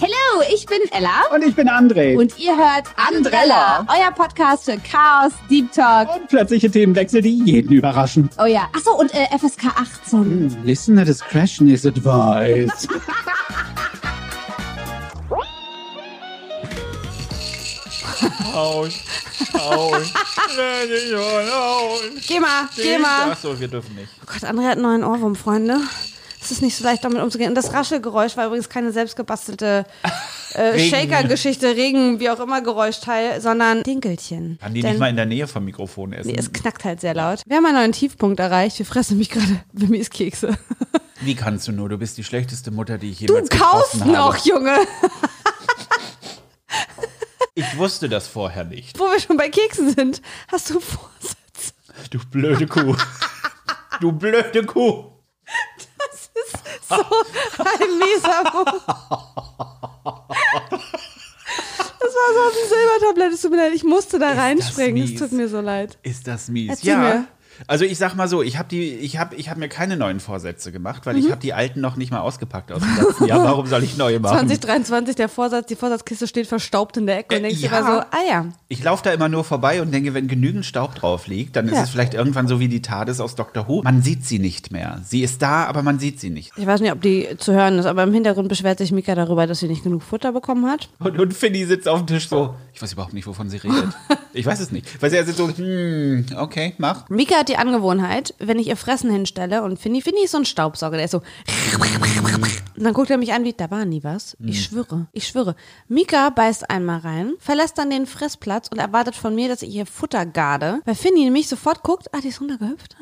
Hallo, ich bin Ella. Und ich bin André. Und ihr hört Andrella. Andrella, euer Podcast für Chaos, Deep Talk. Und plötzliche Themenwechsel, die jeden überraschen. Oh ja, achso, und äh, FSK 18. Listener discretion is advised. Hauen, hauen, hauen. Geh mal, geh mal. Achso, wir dürfen nicht. Oh Gott, André hat einen neuen Ohrwurm, Freunde. Es ist nicht so leicht, damit umzugehen. Und das Raschelgeräusch war übrigens keine selbstgebastelte äh. Shaker-Geschichte, Regen, wie auch immer Geräuschteil, sondern Dinkelchen. Kann die Denn- nicht mal in der Nähe vom Mikrofon essen? Nee, es knackt halt sehr laut. Wir haben einen neuen Tiefpunkt erreicht. Wir fressen mich gerade Wimmis Kekse. Wie kannst du nur? Du bist die schlechteste Mutter, die ich Du jemals kaufst getroffen noch, habe. Junge. Ich wusste das vorher nicht. Wo wir schon bei Keksen sind, hast du Vorsitz. Du blöde Kuh. Du blöde Kuh. Das ist so ein mieser. Das war so auf dem Silbertablett. Es tut mir leid, ich musste da das reinspringen. Es tut mir so leid. Ist das mies? Erzähl ja. mir. Also ich sag mal so, ich habe die, ich habe, ich habe mir keine neuen Vorsätze gemacht, weil Mhm. ich habe die alten noch nicht mal ausgepackt aus dem letzten Jahr. Warum soll ich neue machen? 2023, der Vorsatz, die Vorsatzkiste steht verstaubt in der Ecke und Äh, denkst ja. immer so, ah ja. Ich laufe da immer nur vorbei und denke, wenn genügend Staub drauf liegt, dann ist Ja. es vielleicht irgendwann so wie die TARDIS aus Doctor Who. Man sieht sie nicht mehr. Sie ist da, aber man sieht sie nicht. Ich weiß nicht, ob die zu hören ist, aber im Hintergrund beschwert sich Mika darüber, dass sie nicht genug Futter bekommen hat. Und, und Finny sitzt auf dem Tisch so, ich weiß überhaupt nicht, wovon sie redet. Ich weiß es nicht. Weil sie sitzt so, hm, okay, mach. Mika hat die Angewohnheit, wenn ich ihr Fressen hinstelle und Finny, Finny ist so ein Staubsauger, der ist so. Und dann guckt er mich an wie, da war nie was. Ich schwöre, ich schwöre. Mika beißt einmal rein, verlässt dann den Fressplatz und erwartet von mir, dass ich ihr Futter garde. Weil Finny nämlich sofort guckt, ah, die ist runtergehüpft.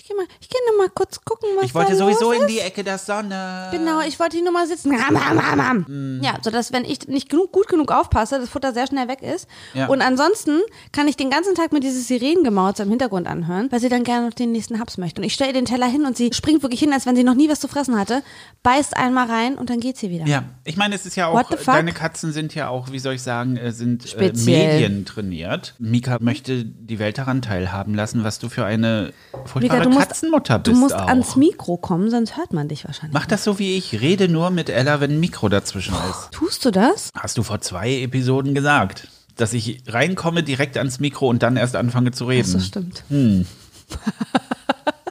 Ich gehe mal, ich gehe noch mal kurz gucken, was Ich wollte da sowieso los in ist. die Ecke der Sonne. Genau, ich wollte hier nur mal sitzen. Ram, ram, ram, ram. Ja, sodass, wenn ich nicht genug, gut genug aufpasse, das Futter sehr schnell weg ist. Ja. Und ansonsten kann ich den ganzen Tag mir dieses Sirenengemauz im Hintergrund anhören, weil sie dann gerne noch den nächsten Haps möchte. Und ich stelle ihr den Teller hin und sie springt wirklich hin, als wenn sie noch nie was zu fressen hatte, beißt einmal rein und dann geht sie wieder. Ja, ich meine, es ist ja What auch, the fuck? deine Katzen sind ja auch, wie soll ich sagen, äh, sind äh, Speziell. Medien trainiert. Mika möchte die Welt daran teilhaben lassen, was du für eine furchtbare Mika, du musst, Katzenmutter du bist musst auch. ans Mikro kommen, sonst hört man dich wahrscheinlich. Mach das so wie ich. Rede nur mit Ella, wenn ein Mikro dazwischen ist. Tust du das? Hast du vor zwei Episoden gesagt, dass ich reinkomme direkt ans Mikro und dann erst anfange zu reden. Das stimmt. Hm.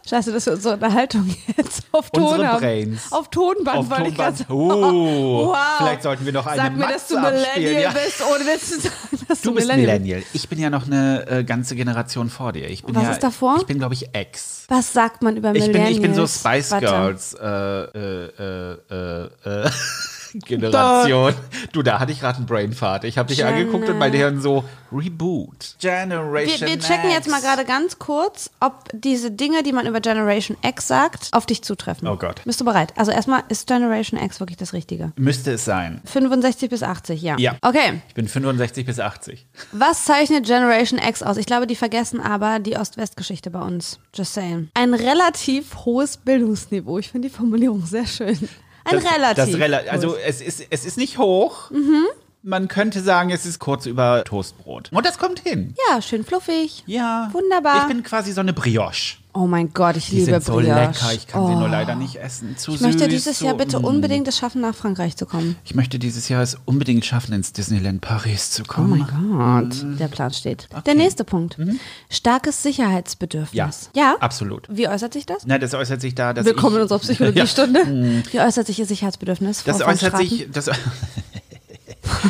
Scheiße, dass wir unsere Unterhaltung jetzt auf Ton Unsere haben. Brains. Auf Tonband, Auf ich gerade Tonband. sagen. Oh, wow. vielleicht sollten wir noch eine Sag mir, dass du Matze Millennial ja. bist, ohne Witz zu sagen, dass du, Du bist Millennial Millennial. Ich bin ja noch eine äh, ganze Generation vor dir. Ich bin Was ja, ist davor? Ich bin, glaube ich, Ex. Was sagt man über Ich bin, ich bin so Spice Warte. Girls äh, äh, äh, äh, äh, Generation. Du, da hatte ich gerade einen Brainfart. Ich habe dich Gen- angeguckt und mein Hirn so Reboot. Wir, Generation wir checken jetzt mal X. gerade ganz kurz, ob diese Dinge, die man über Generation X sagt, auf dich zutreffen. Oh Gott. Bist du bereit? Also erstmal, ist Generation X wirklich das Richtige? Müsste es sein. 65 bis 80, ja. Ja. Okay, Ich bin 65 bis 80. was zeichnet Generation X aus? Ich glaube, die vergessen aber die Ost-West-Geschichte bei uns. Just saying. Ein relativ hohes Bildungsniveau. Ich finde die Formulierung sehr schön. Ein Das- relativ. Das rela also es ist, es ist nicht hoch. Mhm. Man könnte sagen, es ist kurz über Toastbrot. Und das kommt hin. Ja, schön fluffig. Ja. Wunderbar. Ich bin quasi so eine Brioche. Oh mein Gott, ich Die liebe sind so Brioche. lecker. Ich kann sie Oh. nur leider nicht essen. Zu Ich möchte süß, dieses so, Jahr bitte mm. unbedingt es schaffen, nach Frankreich zu kommen. Ich möchte dieses Jahr es unbedingt schaffen, ins Disneyland Paris zu Oh kommen. mein Gott, der Plan steht. Der nächste Punkt. Starkes Sicherheitsbedürfnis. Ja, Ja? absolut. Wie äuert sich das? Na, das äußert sich da, dass Willkommen in ich, unserer Psychologiestunde. Wie äußert sich Ihr Sicherheitsbedürfnis? Frau Das äußert sich, das,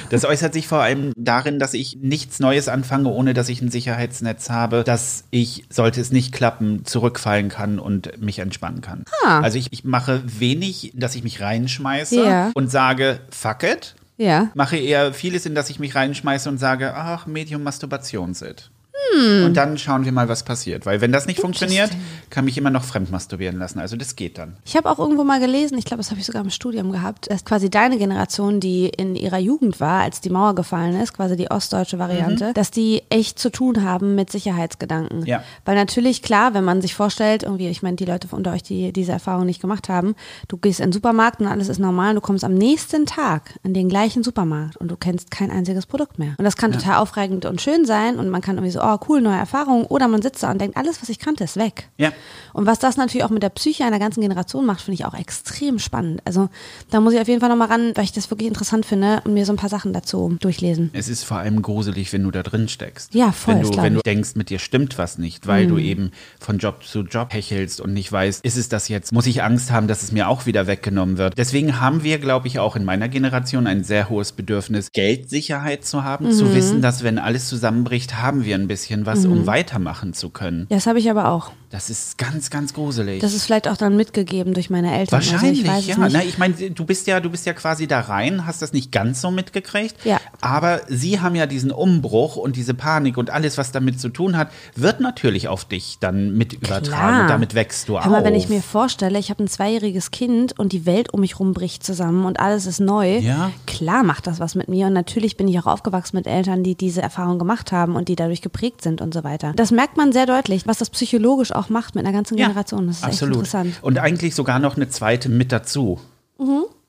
das äußert sich vor allem darin, dass ich nichts Neues anfange, ohne dass ich ein Sicherheitsnetz habe, dass ich, sollte es nicht klappen, zurückfallen kann und mich entspannen kann. Ah. Also ich, ich mache wenig, dass ich mich reinschmeiße Ja. und sage, fuck it. Ja. Mache eher vieles, in das ich mich reinschmeiße und sage, ach, Medium Masturbationssit. Hm. Und dann schauen wir mal, was passiert. Weil wenn das nicht funktioniert, kann mich immer noch fremd masturbieren lassen. Also das geht dann. Ich habe auch irgendwo mal gelesen, ich glaube, das habe ich sogar im Studium gehabt, dass quasi deine Generation, die in ihrer Jugend war, als die Mauer gefallen ist, quasi die ostdeutsche Variante, dass die echt zu tun haben mit Sicherheitsgedanken. Ja. Weil natürlich, klar, wenn man sich vorstellt, irgendwie, ich meine, die Leute unter euch, die diese Erfahrung nicht gemacht haben, du gehst in den Supermarkt und alles ist normal und du kommst am nächsten Tag in den gleichen Supermarkt und du kennst kein einziges Produkt mehr. Und das kann total aufregend und schön sein und man kann irgendwie so, oh cool, neue Erfahrungen. Oder man sitzt da und denkt, alles, was ich kannte, ist weg. Ja. Und was das natürlich auch mit der Psyche einer ganzen Generation macht, finde ich auch extrem spannend. Also da muss ich auf jeden Fall nochmal ran, weil ich das wirklich interessant finde und mir so ein paar Sachen dazu durchlesen. Es ist vor allem gruselig, wenn du da drin steckst. Ja, voll, Wenn du, wenn du denkst, mit dir stimmt was nicht, weil du eben von Job zu Job hechelst und nicht weißt, ist es das jetzt? Muss ich Angst haben, dass es mir auch wieder weggenommen wird? Deswegen haben wir, glaube ich, auch in meiner Generation ein sehr hohes Bedürfnis, Geldsicherheit zu haben, Mhm. zu wissen, dass wenn alles zusammenbricht, haben wir ein bisschen was, Mhm. um weitermachen zu können. Das habe ich aber auch. Das ist ganz, ganz gruselig. Das ist vielleicht auch dann mitgegeben durch meine Eltern. Wahrscheinlich, also ich ja. Na, ich meine, du bist ja, du bist ja quasi da rein, hast das nicht ganz so mitgekriegt. Ja. Aber sie haben ja diesen Umbruch und diese Panik und alles, was damit zu tun hat, wird natürlich auf dich dann mit übertragen Klar. und damit wächst du mal, auf. wenn ich mir vorstelle, ich habe ein zweijähriges Kind und die Welt um mich rum bricht zusammen und alles ist neu, Ja. klar macht das was mit mir. Und natürlich bin ich auch aufgewachsen mit Eltern, die diese Erfahrung gemacht haben und die dadurch geprägt sind und so weiter. Das merkt man sehr deutlich, was das psychologisch auch macht mit einer ganzen Generation. Das ist absolut. echt interessant. Mhm. Und eigentlich sogar noch eine zweite mit dazu.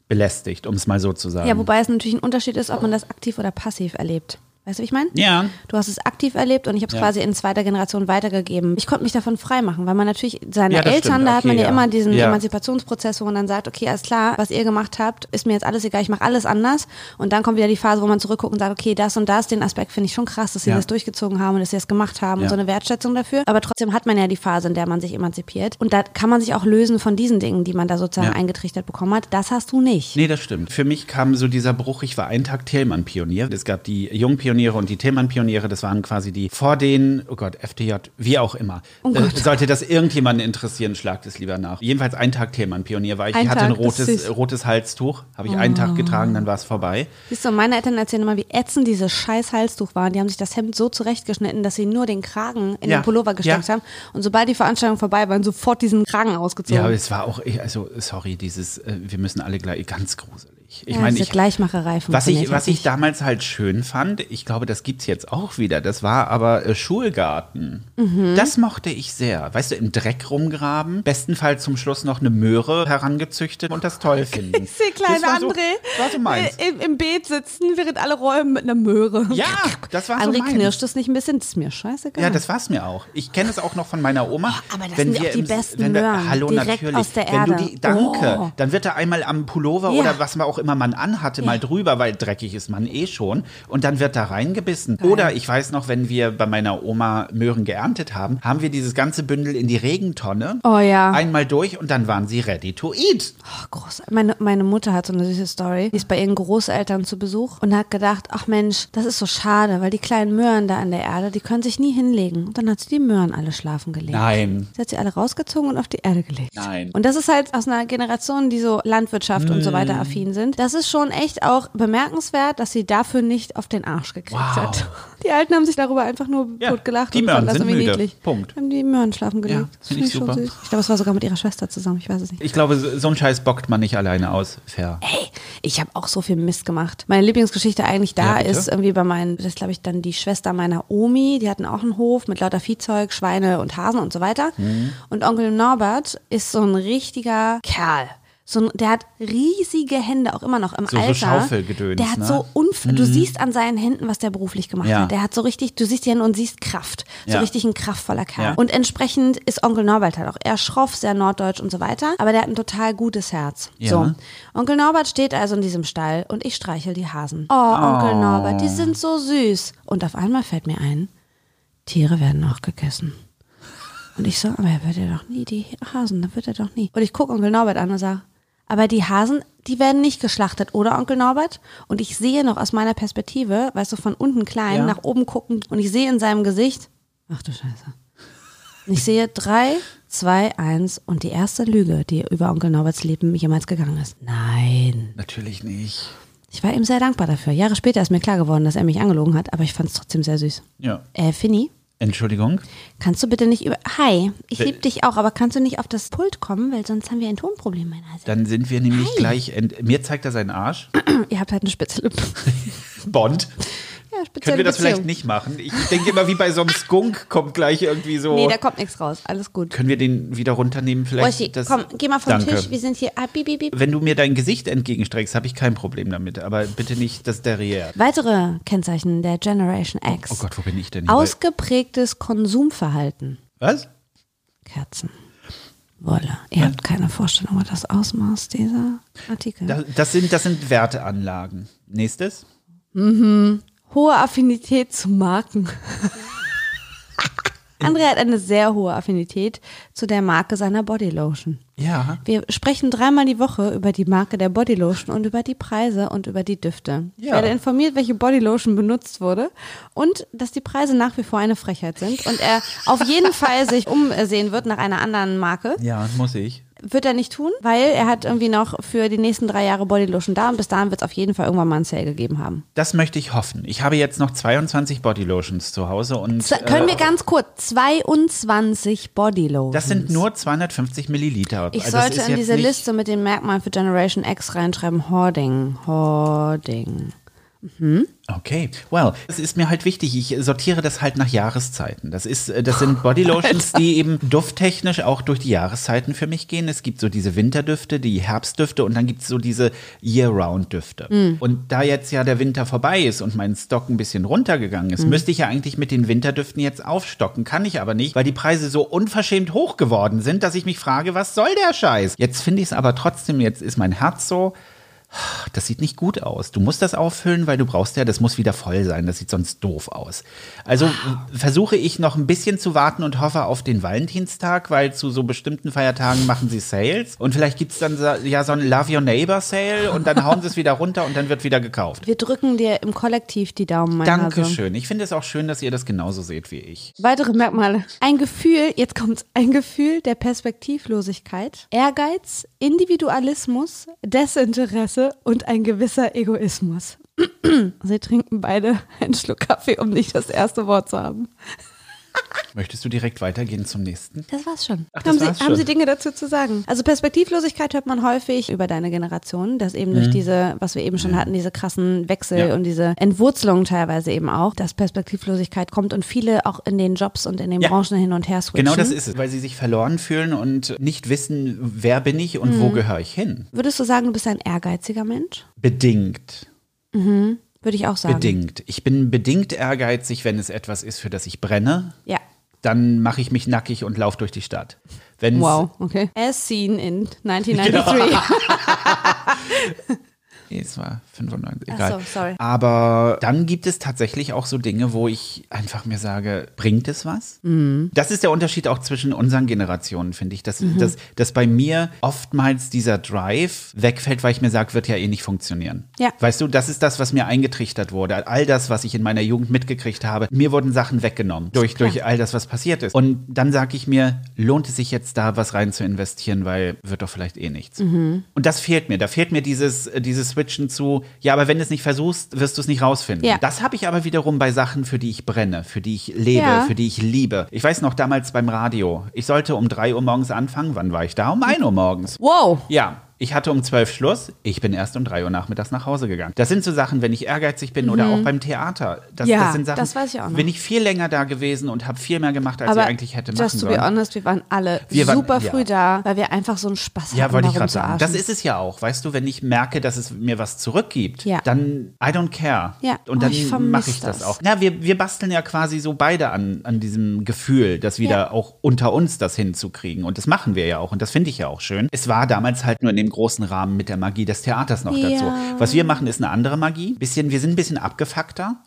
Belästigt, um es mal so zu sagen. Ja, wobei es natürlich ein Unterschied ist, ob man das aktiv oder passiv erlebt. Weißt du, wie ich meine? Ja. Du hast es aktiv erlebt und ich habe es Ja. quasi in zweiter Generation weitergegeben. Ich konnte mich davon freimachen, weil man natürlich seine Ja, Eltern, stimmt. da hat man ja, ja. immer diesen Ja. Emanzipationsprozess, wo man dann sagt, okay, alles klar, was ihr gemacht habt, ist mir jetzt alles egal, ich mache alles anders. Und dann kommt wieder die Phase, wo man zurückguckt und sagt, okay, das und das, den Aspekt finde ich schon krass, dass sie Ja. das durchgezogen haben und dass sie das gemacht haben Ja. und so eine Wertschätzung dafür. Aber trotzdem hat man ja die Phase, in der man sich emanzipiert. Und da kann man sich auch lösen von diesen Dingen, die man da sozusagen Ja. eingetrichtert bekommen hat. Das hast du nicht. Nee, das stimmt. Für mich kam so dieser Bruch, ich war einen Tag Thälmann-Pionier. Es gab die Jungpioniere und die Thälmann-Pioniere, das waren quasi die vor den, oh Gott, FDJ, wie auch immer. Oh äh, sollte das irgendjemanden interessieren, schlagt es lieber nach. Jedenfalls einen Tag Thälmann-Pionier war ich. Ein ich hatte ein Tag, ist rotes. Oh. rotes Halstuch, habe ich einen Tag getragen, dann war es vorbei. Siehst du, meine Eltern erzählen immer, wie ätzend dieses scheiß Halstuch war. Und die haben sich das Hemd so zurechtgeschnitten, dass sie nur den Kragen in Ja. den Pullover gesteckt Ja. haben. Und sobald die Veranstaltung vorbei war, sofort diesen Kragen ausgezogen. Ja, aber es war auch, also sorry, dieses, äh, wir müssen alle gleich, ganz gruselig. Ich Ja, meine, ich, Gleichmacherei was ich, was halt ich nicht. damals halt schön fand, ich glaube, das gibt's jetzt auch wieder, das war aber äh, Schulgarten. Mhm. Das mochte ich sehr. Weißt du, im Dreck rumgraben, bestenfalls zum Schluss noch eine Möhre herangezüchtet und das toll finden. Ich sehe kleine das war so, André war so meins. äh, im, im Beet sitzen, während alle räumen mit einer Möhre. Ja, das war so André meins. knirscht es nicht ein bisschen, das ist mir scheißegal. Ja, das war's mir auch. Ich kenne es auch noch von meiner Oma. Oh, aber das wenn sind wir auch die im- besten wenn wir, Möhren, Hallo, direkt natürlich. aus der Wenn du Erde. die, danke. Oh. Dann wird da einmal am Pullover Ja. oder was man auch immer man anhatte, mal drüber, weil dreckig ist man eh schon. Und dann wird da reingebissen. Oder ich weiß noch, wenn wir bei meiner Oma Möhren geerntet haben, haben wir dieses ganze Bündel in die Regentonne. Oh ja. Einmal durch und dann waren sie ready to eat. Oh, groß. Meine, meine Mutter hat so eine süße Story. Die ist bei ihren Großeltern zu Besuch und hat gedacht, ach Mensch, das ist so schade, weil die kleinen Möhren da an der Erde, die können sich nie hinlegen. Und dann hat sie die Möhren alle schlafen gelegt. Nein. Sie hat sie alle rausgezogen und auf die Erde gelegt. Nein. Und das ist halt aus einer Generation, die so Landwirtschaft und so weiter Mm. affin sind. Das ist schon echt auch bemerkenswert, dass sie dafür nicht auf den Arsch gekriegt Wow. hat. Die Alten haben sich darüber einfach nur Ja, totgelacht die und fanden das sind irgendwie müde. niedlich. Punkt. Haben die Möhren schlafen gelegt. Ja, finde ich super. süß. Ich glaube, es war sogar mit ihrer Schwester zusammen. Ich weiß es nicht. Ich glaube, so einen Scheiß bockt man nicht alleine aus. Fair. Hey, ich habe auch so viel Mist gemacht. Meine Lieblingsgeschichte eigentlich da Ja, ist irgendwie bei meinen, das glaube ich dann die Schwester meiner Omi, die hatten auch einen Hof mit lauter Viehzeug, Schweine und Hasen und so weiter. Mhm. Und Onkel Norbert ist so ein richtiger Kerl. So ein, der hat riesige Hände, auch immer noch im So- so Alter. Schaufelgedöns, Der hat ne? so unf du siehst an seinen Händen, was der beruflich gemacht Ja. hat. Der hat so richtig, du siehst die Hände und siehst Kraft. So Ja. richtig ein kraftvoller Kerl. Ja. Und entsprechend ist Onkel Norbert halt auch eher schroff, sehr norddeutsch und so weiter. Aber der hat ein total gutes Herz. So. Onkel Norbert steht also in diesem Stall und ich streichel die Hasen. Oh, Onkel Norbert, die sind so süß. Und auf einmal fällt mir ein, Tiere werden auch gegessen. Und ich so, aber er wird ja doch nie, die Hasen, da wird er doch nie. Und ich gucke Onkel Norbert an und sage, aber die Hasen, die werden nicht geschlachtet, oder Onkel Norbert? Und ich sehe noch aus meiner Perspektive, weißt du, von unten klein, Ja. nach oben gucken, und ich sehe in seinem Gesicht, ach du Scheiße. Und ich sehe drei, zwei, eins und die erste Lüge, die über Onkel Norberts Leben jemals gegangen ist. Nein. Natürlich nicht. Ich war ihm sehr dankbar dafür. Jahre später ist mir klar geworden, dass er mich angelogen hat, aber ich fand es trotzdem sehr süß. Ja. Äh, Finny, Entschuldigung. kannst du bitte nicht über. Hi, ich liebe dich auch, aber kannst du nicht auf das Pult kommen, weil sonst haben wir ein Tonproblem, meine Hase. Dann sind wir nämlich gleich. Ent Mir zeigt er seinen Arsch. Ihr habt halt eine spitze Lippe. Bond. Ja, Können wir das Beziehung. vielleicht nicht machen? Ich denke immer, wie bei so einem Skunk kommt gleich irgendwie so. Nee, da kommt nichts raus. Alles gut. Können wir den wieder runternehmen? Vielleicht. Roshi, das- komm, geh mal vom Danke. Tisch. Wir sind hier. Ah, piep, piep. Wenn du mir dein Gesicht entgegenstreckst, habe ich kein Problem damit. Aber bitte nicht das Derrière. Weitere Kennzeichen der Generation X. Oh Gott, wo bin ich denn hier? Ausgeprägtes Konsumverhalten. Was? Kerzen. Wolle. Ihr habt keine Vorstellung über das Ausmaß dieser Artikel. Das, das, sind, das sind Werteanlagen. Nächstes? Hohe Affinität zu Marken. André hat eine sehr hohe Affinität zu der Marke seiner Bodylotion. Ja. Wir sprechen dreimal die Woche über die Marke der Bodylotion und über die Preise und über die Düfte. Ich Ja. werde informiert, welche Bodylotion benutzt wurde und dass die Preise nach wie vor eine Frechheit sind und er auf jeden Fall sich umsehen wird nach einer anderen Marke. Ja, muss ich. Wird er nicht tun, weil er hat irgendwie noch für die nächsten drei Jahre Bodylotion da und bis dahin wird es auf jeden Fall irgendwann mal einen Sale gegeben haben. Das möchte ich hoffen. Ich habe jetzt noch 22 Bodylotions zu Hause und Z können wir äh, ganz kurz, 22 Bodylotions. das sind nur 250 Milliliter. Ich Also sollte in diese Liste mit den Merkmalen für Generation X reinschreiben, Hoarding, Hoarding. Okay, well, es ist mir halt wichtig. Ich sortiere das halt nach Jahreszeiten. Das ist, äh, das sind Bodylotions, die eben dufttechnisch auch durch die Jahreszeiten für mich gehen. Es gibt so diese Winterdüfte, die Herbstdüfte und dann gibt es so diese Year-Round-Düfte. Und da jetzt ja der Winter vorbei ist und mein Stock ein bisschen runtergegangen ist, müsste ich ja eigentlich mit den Winterdüften jetzt aufstocken. Kann ich aber nicht, weil die Preise so unverschämt hoch geworden sind, dass ich mich frage, was soll der Scheiß? Jetzt finde ich es aber trotzdem, jetzt ist mein Herz so, das sieht nicht gut aus. Du musst das auffüllen, weil du brauchst ja, das muss wieder voll sein. Das sieht sonst doof aus. Also versuche ich noch ein bisschen zu warten und hoffe auf den Valentinstag, weil zu so bestimmten Feiertagen machen sie Sales. Und vielleicht gibt's dann so- ja so ein Love Your Neighbor Sale und dann hauen sie es wieder runter und dann wird wieder gekauft. Wir drücken dir im Kollektiv die Daumen, mein Hase. Dankeschön. Ich finde es auch schön, dass ihr das genauso seht wie ich. Weitere Merkmale. Ein Gefühl, jetzt kommt's, ein Gefühl der Perspektivlosigkeit, Ehrgeiz, Individualismus, Desinteresse und ein gewisser Egoismus. Sie trinken beide einen Schluck Kaffee, um nicht das erste Wort zu haben. Möchtest du direkt weitergehen zum nächsten? Das war's schon. Ach, das haben, war's Sie, haben schon. Sie Dinge dazu zu sagen? Also Perspektivlosigkeit hört man häufig über deine Generation, dass eben durch diese, was wir eben schon hatten, diese krassen Wechsel Mhm. Ja. und diese Entwurzelung teilweise eben auch, dass Perspektivlosigkeit kommt und viele auch in den Jobs und in den Ja. Branchen hin und her switchen. Genau das ist es, weil sie sich verloren fühlen und nicht wissen, wer bin ich und wo gehöre ich hin. Würdest du sagen, du bist ein ehrgeiziger Mensch? Bedingt. Würde ich auch sagen. Bedingt. Ich bin bedingt ehrgeizig, wenn es etwas ist, für das ich brenne. Ja. Dann mache ich mich nackig und laufe durch die Stadt. Wenn's, Wow, okay. As seen in 1993. Nee, es war 95, Ach egal. so, sorry. Aber dann gibt es tatsächlich auch so Dinge, wo ich einfach mir sage, bringt es was? Mhm. Das ist der Unterschied auch zwischen unseren Generationen, finde ich. Dass, dass, dass bei mir oftmals dieser Drive wegfällt, weil ich mir sage, wird ja eh nicht funktionieren. Ja. Weißt du, das ist das, was mir eingetrichtert wurde. All das, was ich in meiner Jugend mitgekriegt habe. Mir wurden Sachen weggenommen durch, durch all das, was passiert ist. Und dann sage ich mir, lohnt es sich jetzt da was rein zu investieren, weil wird doch vielleicht eh nichts. Mhm. Und das fehlt mir. Da fehlt mir dieses, äh, dieses Switchen zu, ja, aber wenn du es nicht versuchst, wirst du es nicht rausfinden. Ja. Das habe ich aber wiederum bei Sachen, für die ich brenne, für die ich lebe, Ja. für die ich liebe. Ich weiß noch damals beim Radio. Ich sollte um 3 Uhr morgens anfangen. Wann war ich da? Um 1 Uhr morgens. wow. Ja, ich hatte um 12 Schluss. Ich bin erst um 3 Uhr nachmittags nach Hause gegangen. Das sind so Sachen, wenn ich ehrgeizig bin oder auch beim Theater. Das, Mhm. Ja, das sind Sachen, das weiß ich auch noch. Bin ich viel länger da gewesen und habe viel mehr gemacht, als Aber ich eigentlich hätte machen just to be sollen. honest, wir waren alle Wir waren- super ja. früh da, weil wir einfach so einen Spaß Ja, hatten, wollte ich gerade sagen. Das ist es ja auch. Weißt du, wenn ich merke, dass es mir was zurückgibt, Ja. dann I don't care. Ja. Und Oh, dann vermiss mache ich das, das. auch. Na, wir, wir basteln ja quasi so beide an, an diesem Gefühl, das wieder Ja. auch unter uns das hinzukriegen. Und das machen wir ja auch. Und das finde ich ja auch schön. Es war damals halt nur in dem großen Rahmen mit der Magie des Theaters noch dazu. Ja. Was wir machen, ist eine andere Magie. Bisschen, wir sind ein bisschen abgefuckter.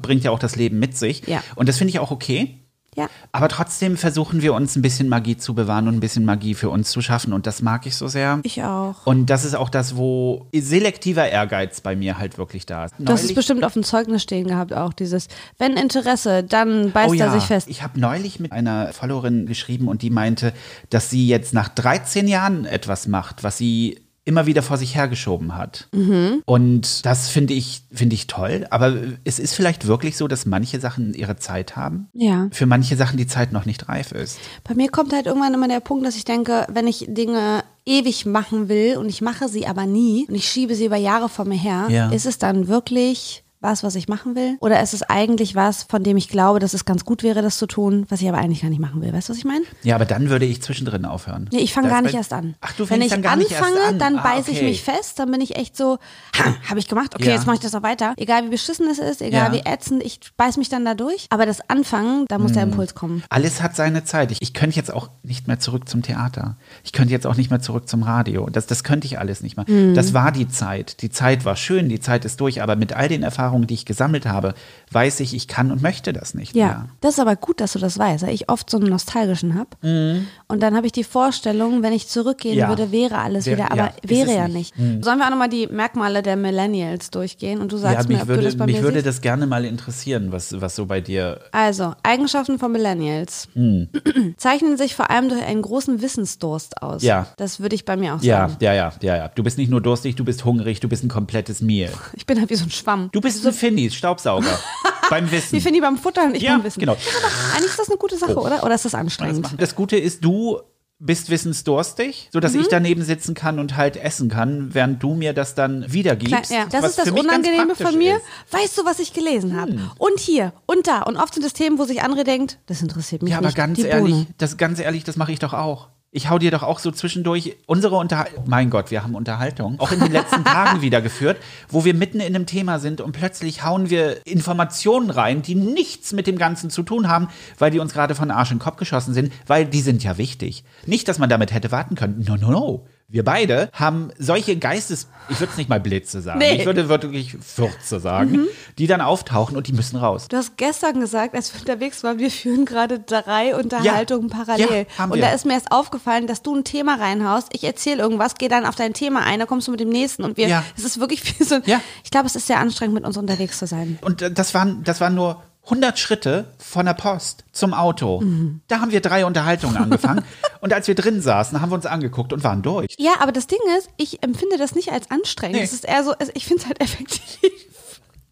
Bringt ja auch das Leben mit sich. Mhm. Ja. Und das finde ich auch okay. Ja. Aber trotzdem versuchen wir uns ein bisschen Magie zu bewahren und ein bisschen Magie für uns zu schaffen. Und das mag ich so sehr. Ich auch. Und das ist auch das, wo selektiver Ehrgeiz bei mir halt wirklich da ist. Du hast es Neulich- bestimmt auf dem Zeugnis stehen gehabt, auch dieses, wenn Interesse, dann beißt oh ja, er sich fest. Ich habe neulich mit einer Followerin geschrieben und die meinte, dass sie jetzt nach 13 Jahren etwas macht, was sie immer wieder vor sich hergeschoben hat. Mhm. Und das finde ich, finde ich toll. Aber es ist vielleicht wirklich so, dass manche Sachen ihre Zeit haben. Ja. Für manche Sachen die Zeit noch nicht reif ist. Bei mir kommt halt irgendwann immer der Punkt, dass ich denke, wenn ich Dinge ewig machen will und ich mache sie aber nie und ich schiebe sie über Jahre vor mir her, Ja. ist es dann wirklich was, was ich machen will? Oder ist es eigentlich was, von dem ich glaube, dass es ganz gut wäre, das zu tun, was ich aber eigentlich gar nicht machen will? Weißt du, was ich meine? Ja, aber dann würde ich zwischendrin aufhören. Nee, ich fange gar nicht erst an. Ach, du Wenn ich dann gar nicht erst anfange, an. dann Ah, beiße ich okay. mich fest, dann bin ich echt so, ha, habe ich gemacht, okay, Ja. jetzt mache ich das noch weiter. Egal wie beschissen es ist, egal Ja. wie ätzend, ich beiß mich dann da durch. Aber das Anfangen, da muss Hm. der Impuls kommen. Alles hat seine Zeit. Ich, ich könnte jetzt auch nicht mehr zurück zum Theater. Ich könnte jetzt auch nicht mehr zurück zum Radio. Das, das könnte ich alles nicht mehr. Mhm. Das war die Zeit. Die Zeit war schön, die Zeit ist durch. Aber mit all den Erfahrungen, die ich gesammelt habe, weiß ich, ich kann und möchte das nicht Ja, mehr. das ist aber gut, dass du das weißt, weil ich oft so einen nostalgischen habe. Und dann habe ich die Vorstellung, wenn ich zurückgehen Mhm. Ja. würde, wäre alles Wär- wieder, aber ja, wäre ja nicht. nicht. Sollen wir auch nochmal die Merkmale der Millennials durchgehen und du sagst Ja, mir, mich ob du würde, das bei mich mir würde siehst? das gerne mal interessieren, was, was so bei dir. Also, Eigenschaften von Millennials Hm. zeichnen sich vor allem durch einen großen Wissensdurst aus. Ja. Das würde ich bei mir auch sagen. ja, ja, ja, ja. Du bist nicht nur durstig, du bist hungrig, du bist ein komplettes Mehl. Ich bin halt wie so ein Schwamm. Du bist ein Finnis, Staubsauger. beim Wissen. Wie finde ich beim Futter und ich Ja, beim Wissen. genau. Ja, aber eigentlich ist das eine gute Sache, oder? Oder ist das anstrengend? Das Gute ist, du bist wissensdurstig, sodass Mhm. ich daneben sitzen kann und halt essen kann, während du mir das dann wiedergibst. Klein, ja, das ist das ganz Unangenehme von mir. ist. Hm. Weißt du, was ich gelesen habe? Und hier und da. Und oft sind es Themen, wo sich andere denkt, das interessiert mich Ja, aber nicht. ganz die ehrlich, Bohne. das ganz ehrlich, das mache ich doch auch. Ich hau dir doch auch so zwischendurch unsere Unterhaltung. Mein Gott, wir haben Unterhaltung. Auch in den letzten Tagen wieder geführt, wo wir mitten in einem Thema sind und plötzlich hauen wir Informationen rein, die nichts mit dem Ganzen zu tun haben, weil die uns gerade von Arsch in den Kopf geschossen sind, weil die sind ja wichtig. Nicht, dass man damit hätte warten können. No, no, no. Wir beide haben solche Geistes, ich würde es nicht mal Blitze sagen, Nee. Mhm. ich würde wirklich Fürze sagen, die dann auftauchen und die müssen raus. Du hast gestern gesagt, als wir unterwegs waren, wir führen gerade drei Unterhaltungen parallel. Ja, haben und da ist mir erst aufgefallen, dass du ein Thema reinhaust. Ich erzähle irgendwas, gehe dann auf dein Thema ein, da kommst du mit dem nächsten. Und wir, Ja. es ist wirklich wie so Ja. ich glaube, es ist sehr anstrengend, mit uns unterwegs zu sein. Und äh, das waren, das waren nur 100 Schritte von der Post zum Auto. Mhm. Da haben wir drei Unterhaltungen angefangen. und als wir drin saßen, haben wir uns angeguckt und waren durch. Ja, aber das Ding ist, ich empfinde das nicht als anstrengend. Nee. Es ist eher so, also ich finde es halt effektiv.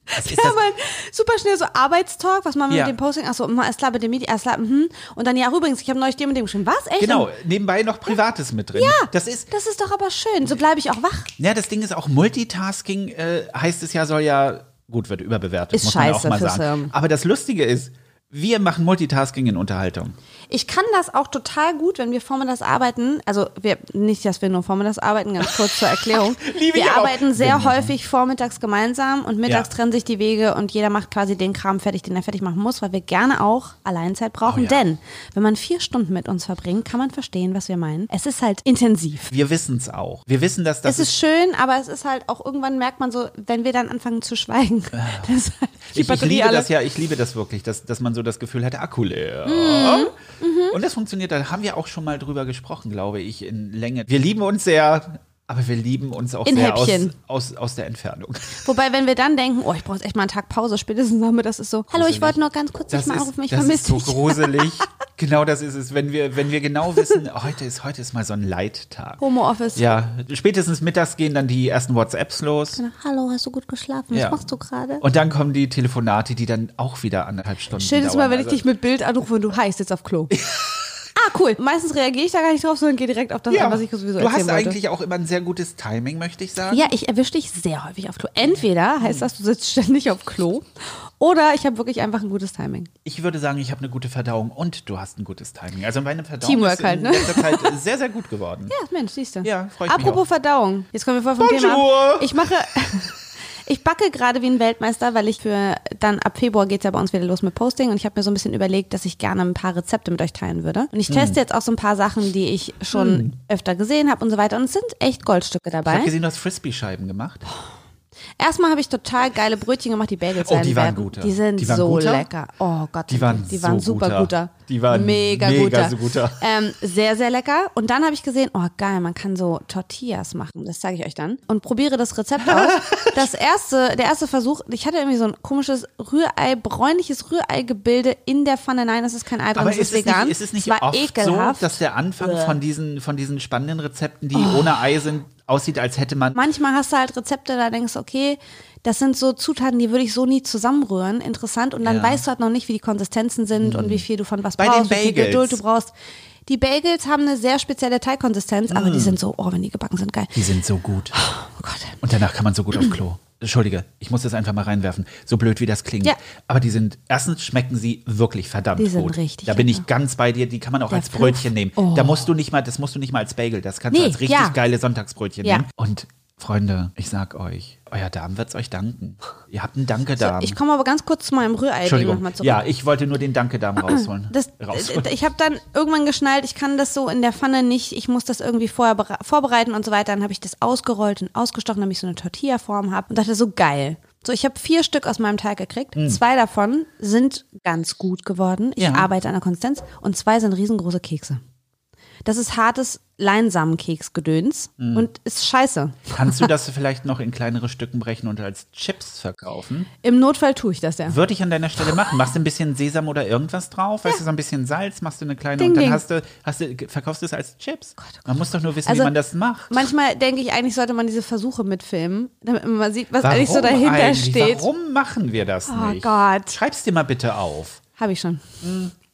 Was Wir ist haben halt super schnell so Arbeitstalk, was machen wir Ja. mit dem Posting? Achso, ist klar, mit dem Media, ist klar, mhm. Und dann, ja, übrigens, ich habe neulich dem und dem geschrieben. Was? Echt? Genau, nebenbei noch Privates mit drin. Ja, Das ist, das ist doch aber schön. So bleibe ich auch wach. ja, das Ding ist auch Multitasking, äh, heißt es ja, soll ja, gut, wird überbewertet, Ist muss man scheiße auch mal sagen. Aber das Lustige ist, wir machen Multitasking in Unterhaltung. Ich kann das auch total gut, wenn wir vormittags arbeiten. Also wir, nicht, dass wir nur vormittags arbeiten, ganz kurz zur Erklärung. Wir auch. arbeiten sehr Wenn- häufig vormittags gemeinsam und mittags Ja. trennen sich die Wege und jeder macht quasi den Kram fertig, den er fertig machen muss, weil wir gerne auch Alleinzeit brauchen. Oh ja. Denn wenn man vier Stunden mit uns verbringt, kann man verstehen, was wir meinen. Es ist halt intensiv. Wir wissen es auch. Wir wissen, dass das es ist schön, aber es ist halt auch irgendwann merkt man so, wenn wir dann anfangen zu schweigen, ist halt Ich, ich liebe alle. das ja, ich liebe das wirklich, dass, dass man so das Gefühl hat, Akku leer. Mhm. Und das funktioniert, da haben wir auch schon mal drüber gesprochen, glaube ich, in Länge. Wir lieben uns sehr, aber wir lieben uns auch In sehr aus, aus, aus der Entfernung. Wobei, wenn wir dann denken, oh, ich brauche jetzt echt mal einen Tag Pause, spätestens haben wir das ist so, hallo, ich Gruselig. wollte nur ganz kurz dich Das mal anrufen, ich das vermisse ist so dich. gruselig. genau das ist es, wenn wir, wenn wir genau wissen, heute ist, heute ist mal so ein Leittag. Homeoffice. Ja, spätestens mittags gehen dann die ersten WhatsApps los. Hallo, hast du gut geschlafen? Ja. Was machst du gerade? Und dann kommen die Telefonate, die dann auch wieder anderthalb Stunden Schön ist mal, wenn ich Also- dich mit Bild anrufe und du heißt jetzt auf Klo. ah, cool. Meistens reagiere ich da gar nicht drauf, sondern gehe direkt auf das ja, an, was ich sowieso du hast wollte. eigentlich auch immer ein sehr gutes Timing, möchte ich sagen. Ja, ich erwische dich sehr häufig auf Klo. Entweder heißt das, du sitzt ständig auf Klo oder ich habe wirklich einfach ein gutes Timing. Ich würde sagen, ich habe eine gute Verdauung und du hast ein gutes Timing. Also meine Verdauung Teamwork ist halt, ne? letzter Zeit sehr, sehr gut geworden. Ja, Mensch, siehst du. Ja, freu ich mich Apropos. Verdauung. Jetzt kommen wir voll vom Bonjour. Thema. Ich mache. Ich backe gerade wie ein Weltmeister, weil ich für dann ab Februar geht's ja bei uns wieder los mit Posting und ich habe mir so ein bisschen überlegt, dass ich gerne ein paar Rezepte mit euch teilen würde. Und ich Hm. teste jetzt auch so ein paar Sachen, die ich schon öfter gesehen habe und so weiter. Und es sind echt Goldstücke Ich dabei. habe gesehen, du hast Frisbee-Scheiben gemacht. Erstmal habe ich total geile Brötchen gemacht, die Bagels Oh, die waren guter. Die sind Die waren so guter? lecker. Oh Gott, Die waren die waren so super guter. guter. Die waren mega, mega guter. so guter. Ähm, sehr, sehr lecker. Und dann habe ich gesehen, oh geil, man kann so Tortillas machen. Das zeige ich euch dann. Und probiere das Rezept aus. Das erste, der erste Versuch, ich hatte irgendwie so ein komisches Rührei, bräunliches Rührei-Gebilde in der Pfanne. Nein, das ist kein Ei Aber das ist ist es, vegan. nicht, ist es nicht es war oft ekelhaft. so, dass der Anfang von diesen, von diesen spannenden Rezepten, die Oh. ohne Ei sind, aussieht, als hätte man. Manchmal hast du halt Rezepte, da denkst du, okay, das sind so Zutaten, die würde ich so nie zusammenrühren. Interessant. Und dann Ja. Hm. weißt du halt noch nicht, wie die Konsistenzen sind und wie viel du von was Bei den brauchst, wie viel Bagels. Geduld du brauchst. Die Bagels haben eine sehr spezielle Teigkonsistenz, aber Hm. die sind so, oh, wenn die gebacken sind, geil. Die sind so gut. Oh Gott. Und danach kann man so gut auf Klo. Entschuldige, ich muss das einfach mal reinwerfen. So blöd wie das klingt. Ja. Aber die sind, erstens schmecken sie wirklich verdammt Die sind gut. richtig Da bin ich ganz bei dir. Die kann man auch Der als Brötchen nehmen. Oh. Da musst du nicht mal, das musst du nicht mal als Bagel. Das kannst Nee, du als richtig ja. geile Sonntagsbrötchen Ja. nehmen. Und Freunde, ich sag euch, euer Darm wird's euch danken. Ihr habt einen Danke-Darm. Ich komme aber ganz kurz zu meinem Rührei nochmal zurück. Ja, ich wollte nur den Danke-Darm rausholen. Das, rausholen. ich habe dann irgendwann geschnallt, ich kann das so in der Pfanne nicht, ich muss das irgendwie vorher bere- vorbereiten und so weiter. Dann habe ich das ausgerollt und ausgestochen, damit ich so eine Tortilla-Form habe und dachte so geil. So, ich habe vier Stück aus meinem Teig gekriegt. Zwei davon sind ganz gut geworden. Ich. Ja. arbeite an der Konsistenz und zwei sind riesengroße Kekse. Das ist hartes Leinsamenkeksgedöns Hm. und ist scheiße. Kannst du das vielleicht noch in kleinere Stücken brechen und als Chips verkaufen? Im Notfall tue ich das ja. Würde ich an deiner Stelle machen. Machst du ein bisschen Sesam oder irgendwas drauf? Weißt du, so ein bisschen Salz, machst du eine kleine Ding, und dann ding. hast du, hast du, verkaufst du es als Chips. Man muss doch nur wissen, Also, wie man das macht. Manchmal denke ich, eigentlich sollte man diese Versuche mitfilmen, damit man sieht, was eigentlich so dahinter eigentlich? steht. Warum machen wir das Oh nicht? Gott. Schreib's dir mal bitte auf. Habe ich schon.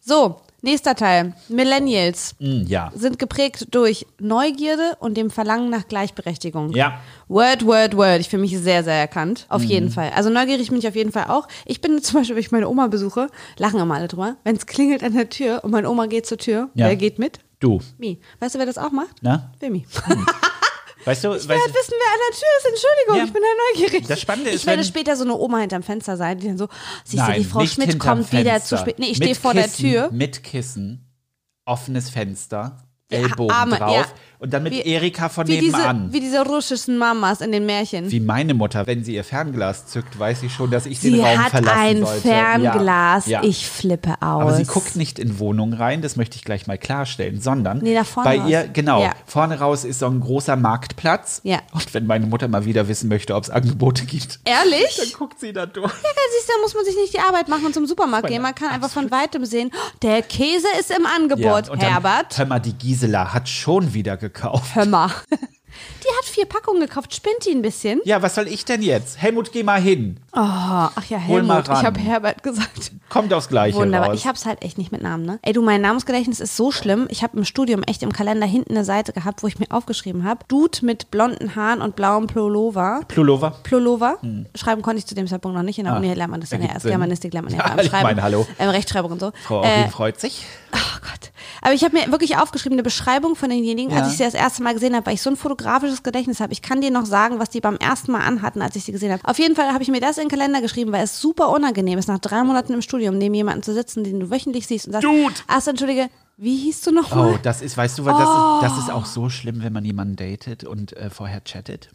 So, nächster Teil. Millennials Hm, ja. sind geprägt durch Neugierde und dem Verlangen nach Gleichberechtigung. Ja. Word, word, word. Ich fühle mich sehr, sehr erkannt. Auf Mhm. jeden Fall. Also neugierig bin ich auf jeden Fall auch. Ich bin zum Beispiel, wenn ich meine Oma besuche, lachen immer alle drüber, wenn es klingelt an der Tür und meine Oma geht zur Tür, Ja. wer geht mit? Du. Mi. Weißt du, wer das auch macht? Na? Wilmi. Weißt du, Ich will weißt halt wissen, wer an der Tür ist. Entschuldigung, Ja. ich bin ja neugierig. Das Spannende ist, ich werde später so eine Oma hinterm Fenster sein, die dann so, siehst du, die Frau Schmidt kommt wieder Fenster. zu spät. Nee, ich stehe vor der Kissen, Tür. Mit Kissen, offenes Fenster, Ja, Ellbogen Arme, drauf ja. Und dann mit Wie- Erika von Wie diese, nebenan. wie diese russischen Mamas in den Märchen. Wie meine Mutter, wenn sie ihr Fernglas zückt, weiß ich schon, dass ich Sie den Raum hat verlassen ein sollte. Fernglas. Ja, ja. Ich flippe aus. Aber sie guckt nicht in Wohnungen rein, das möchte ich gleich mal klarstellen, sondern Nee, bei raus. ihr, genau, Ja. vorne raus ist so ein großer Marktplatz. Ja. Und wenn meine Mutter mal wieder wissen möchte, ob es Angebote gibt, Ehrlich? dann guckt sie da durch. Ja, siehst du, da muss man sich nicht die Arbeit machen und zum Supermarkt gehen. Man kann einfach von weitem sehen, der Käse ist im Angebot. und dann, Herbert, hör mal, die Gisela hat schon wieder gekauft. hör mal. Die hat vier Packungen gekauft. Spinnt die ein bisschen? Ja, was soll ich denn jetzt? Helmut, geh mal hin. Oh, ach ja, Helmut. Ich habe Herbert gesagt. Kommt aufs Gleiche Wunderbar. raus. Ich hab's halt echt nicht mit Namen, ne? Ey, du, mein Namensgedächtnis ist so schlimm. Ich habe im Studium echt im Kalender hinten eine Seite gehabt, wo ich mir aufgeschrieben habe. Dude mit blonden Haaren und blauem Pullover. Pullover. Pullover. Schreiben konnte ich zu dem Zeitpunkt noch nicht. In der Hm. Ah, Uni lernt man das dann ja erst. Germanistik lernt man ja, Ja, beim ich Schreiben. meine, hallo. Ähm, Rechtschreibung und so. Frau Äh, freut sich. Oh Gott. Aber ich habe mir wirklich aufgeschrieben, eine Beschreibung von denjenigen, Ja. als ich sie das erste Mal gesehen habe, weil ich so ein fotografisches Gedächtnis habe. Ich kann dir noch sagen, was die beim ersten Mal anhatten, als ich sie gesehen habe. Auf jeden Fall habe ich mir das in den Kalender geschrieben, weil es super unangenehm ist, nach drei Monaten im Studium neben jemanden zu sitzen, den du wöchentlich siehst und sagst, Dude! ach, entschuldige, wie hieß du noch mal? Oh, das ist, weißt du, was, das, ist, das ist auch so schlimm, wenn man jemanden datet und äh, vorher chattet.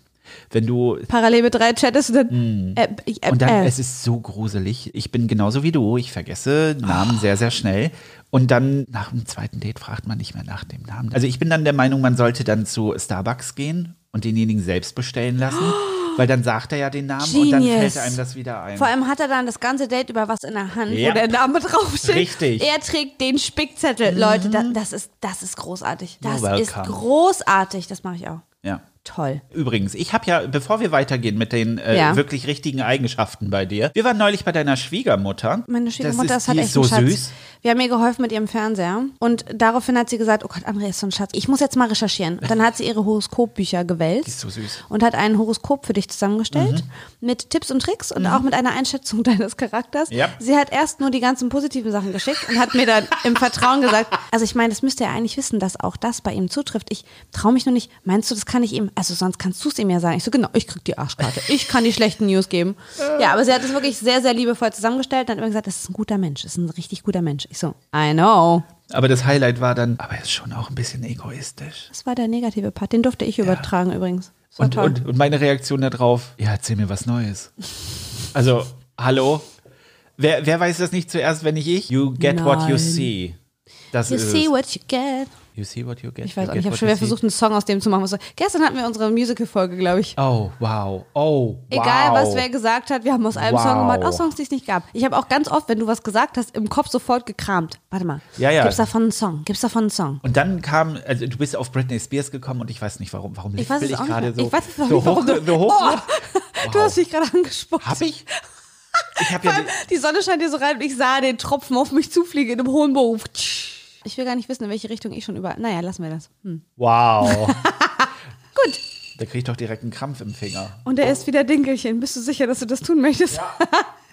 Wenn du Parallel mit drei chattest und dann, äh, äh. Und dann, äh, es ist so gruselig. Ich bin genauso wie du. Ich vergesse Namen sehr, sehr schnell. Und dann nach dem zweiten Date fragt man nicht mehr nach dem Namen. Also ich bin dann der Meinung, man sollte dann zu Starbucks gehen und denjenigen selbst bestellen lassen. Weil dann sagt er ja den Namen und dann Genius. fällt einem das wieder ein. Vor allem hat er dann das ganze Date über was in der Hand, Ja. wo der Name draufsteht. Richtig. Mhm. Er trägt den Spickzettel. Leute, da, das, ist, das ist großartig. Das ist großartig. Das mache ich auch. ja. Toll. Übrigens, ich habe ja, bevor wir weitergehen mit den äh, Ja. wirklich richtigen Eigenschaften bei dir, wir waren neulich bei deiner Schwiegermutter. Meine Schwiegermutter das ist, ist, hat die echt so süß. Wir haben ihr geholfen mit ihrem Fernseher und daraufhin hat sie gesagt, oh Gott, André ist so ein Schatz. Ich muss jetzt mal recherchieren. Und dann hat sie ihre Horoskopbücher ist so und hat ein Horoskop für dich zusammengestellt Mhm. mit Tipps und Tricks und auch mit einer Einschätzung deines Charakters. Ja. Sie hat erst nur die ganzen positiven Sachen geschickt und hat mir dann im Vertrauen gesagt, also ich meine, das müsste er eigentlich wissen, dass auch das bei ihm zutrifft. Ich traue mich nur nicht. Meinst du, das kann ich ihm, also sonst kannst du es ihm ja sagen. Ich so, genau, ich krieg die Arschkarte. Ich kann die schlechten News geben. Ja, aber sie hat es wirklich sehr, sehr liebevoll zusammengestellt und hat immer gesagt, das ist ein guter Mensch, das ist ein richtig guter Mensch. Ich so, I know. Aber das Highlight war dann, aber er ist schon auch ein bisschen egoistisch. Das war der negative Part. Den durfte ich übertragen übrigens. Und, und, und meine Reaktion darauf, ja, erzähl mir was Neues. Also, hallo? Wer, wer weiß das nicht zuerst, wenn nicht ich? You get what you Nein. see. Das you ist see what you get. You see what you get. Ich weiß auch ich habe schon wieder versucht, einen Song aus dem zu machen. So, gestern hatten wir unsere Musical-Folge, glaube ich. Oh, wow. Oh, Egal, wow. was wer gesagt hat, wir haben aus einem Wow. Song gemacht, aus Songs, die es nicht gab. Ich habe auch ganz oft, wenn du was gesagt hast, im Kopf sofort gekramt. Warte mal. Ja, ja. Gibt's davon einen Song? Gibt's davon einen Song? Und dann kam, also du bist auf Britney Spears gekommen und ich weiß nicht warum. Warum Ich weiß will es ich auch gerade so. Ich weiß es auch so nicht, warum hoch, du, so hoch oh, du hast mich gerade angespuckt. Hab ich? Ich habe ja allem, die Sonne scheint hier so rein und ich sah den Tropfen auf mich zufliegen in einem hohen Bogen. Ich will gar nicht wissen, in welche Richtung ich schon über. Naja, lassen wir das. Hm. Wow. Gut. Da krieg ich doch direkt einen Krampf im Finger. Und er ist wieder Dinkelchen. Bist du sicher, dass du das tun möchtest?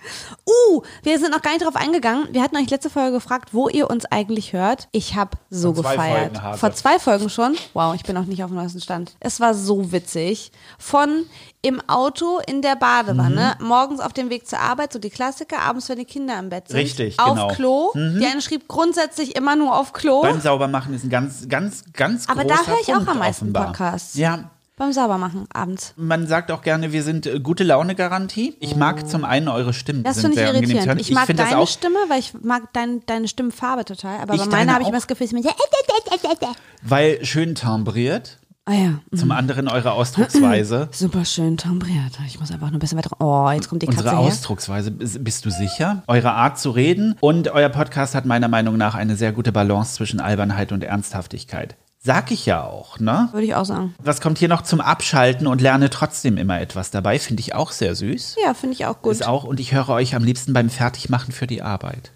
uh, wir sind noch gar nicht drauf eingegangen. Wir hatten euch letzte Folge gefragt, wo ihr uns eigentlich hört. Ich habe so Vor zwei gefeiert. Hase. Vor zwei Folgen schon. Wow, ich bin noch nicht auf dem neuesten Stand. Es war so witzig. Von im Auto in der Badewanne, Mhm. morgens auf dem Weg zur Arbeit, so die Klassiker, abends, wenn die Kinder im Bett sind. Richtig, auf genau. Klo. Die eine schrieb grundsätzlich immer nur auf Klo. Beim Saubermachen ist ein ganz, ganz, ganz Aber da höre ich auch Punkt am meisten offenbar. Podcasts. Ja, Beim Saubermachen abends. man sagt auch gerne, wir sind äh, gute Laune-Garantie. Ich mag zum einen eure Stimmen. Das finde ich irritierend. Ich mag deine auch, Stimme, weil ich mag dein, deine Stimmfarbe total. Aber Ich bei meiner habe ich immer das Gefühl, es ist mir so, weil schön timbriert. Ah ja, Zum anderen eure Ausdrucksweise. super schön timbriert. Ich muss einfach nur ein bisschen weiter. Oh, jetzt kommt die Katze Unsere her. Ausdrucksweise, bist du sicher? Eure Art zu reden und euer Podcast hat meiner Meinung nach eine sehr gute Balance zwischen Albernheit und Ernsthaftigkeit. Sag ich ja auch, ne? Würde ich auch sagen. Was kommt hier noch zum Abschalten und lerne trotzdem immer etwas dabei? Finde ich auch sehr süß. Ja, finde ich auch gut. Ist auch, und ich höre euch am liebsten beim Fertigmachen für die Arbeit.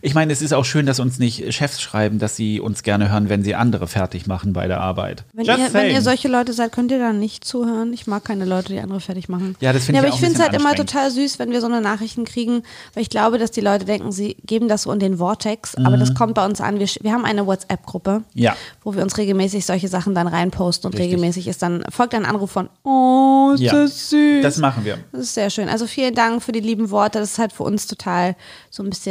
Ich meine, es ist auch schön, dass uns nicht Chefs schreiben, dass sie uns gerne hören, wenn sie andere fertig machen bei der Arbeit. Wenn ihr, wenn ihr solche Leute seid, könnt ihr dann nicht zuhören. Ich mag keine Leute, die andere fertig machen. Ja, das finde ja, ich aber ich finde es halt immer total süß, wenn wir so eine Nachrichten kriegen, weil ich glaube, dass die Leute denken, sie geben das so in den Vortex, aber das kommt bei uns an. Wir, wir haben eine WhatsApp-Gruppe, Mhm. Ja. wo wir uns regelmäßig solche Sachen dann reinposten und Richtig. regelmäßig ist dann, folgt ein Anruf von, oh, ist Ja, das süß. Das machen wir. Das ist sehr schön. Also vielen Dank für die lieben Worte. Das ist halt für uns total so ein bisschen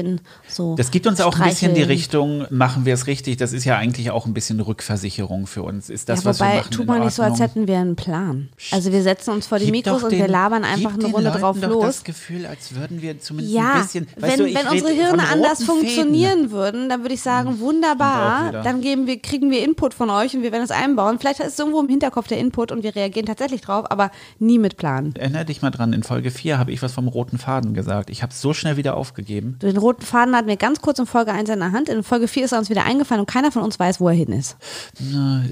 so. Das gibt uns auch ein bisschen die. Richtung, machen wir es richtig. Das ist ja eigentlich auch ein bisschen Rückversicherung für uns. Ist das, ja, was wir machen, tut mal nicht so, als hätten wir einen Plan. Also wir setzen uns vor die Gib Mikros doch und wir den- labern einfach eine den Runde Leuten drauf doch los. das Gefühl, als würden wir zumindest Ja, ein bisschen. wenn, du, wenn unsere Hirne anders Fäden. funktionieren würden, dann würde ich sagen, auch wieder. wunderbar, dann geben wir, kriegen wir Input von euch und wir werden es einbauen. Vielleicht ist irgendwo im Hinterkopf der Input und wir reagieren tatsächlich drauf, aber nie mit Plan. Erinner dich mal dran, in Folge 4 habe ich was vom roten Faden gesagt. Ich habe es so schnell wieder aufgegeben. Den roten Faden hatten wir ganz kurz in Folge 1 in der Hand. In Folge 4 ist er uns wieder eingefallen und keiner von uns weiß, wo er hin ist.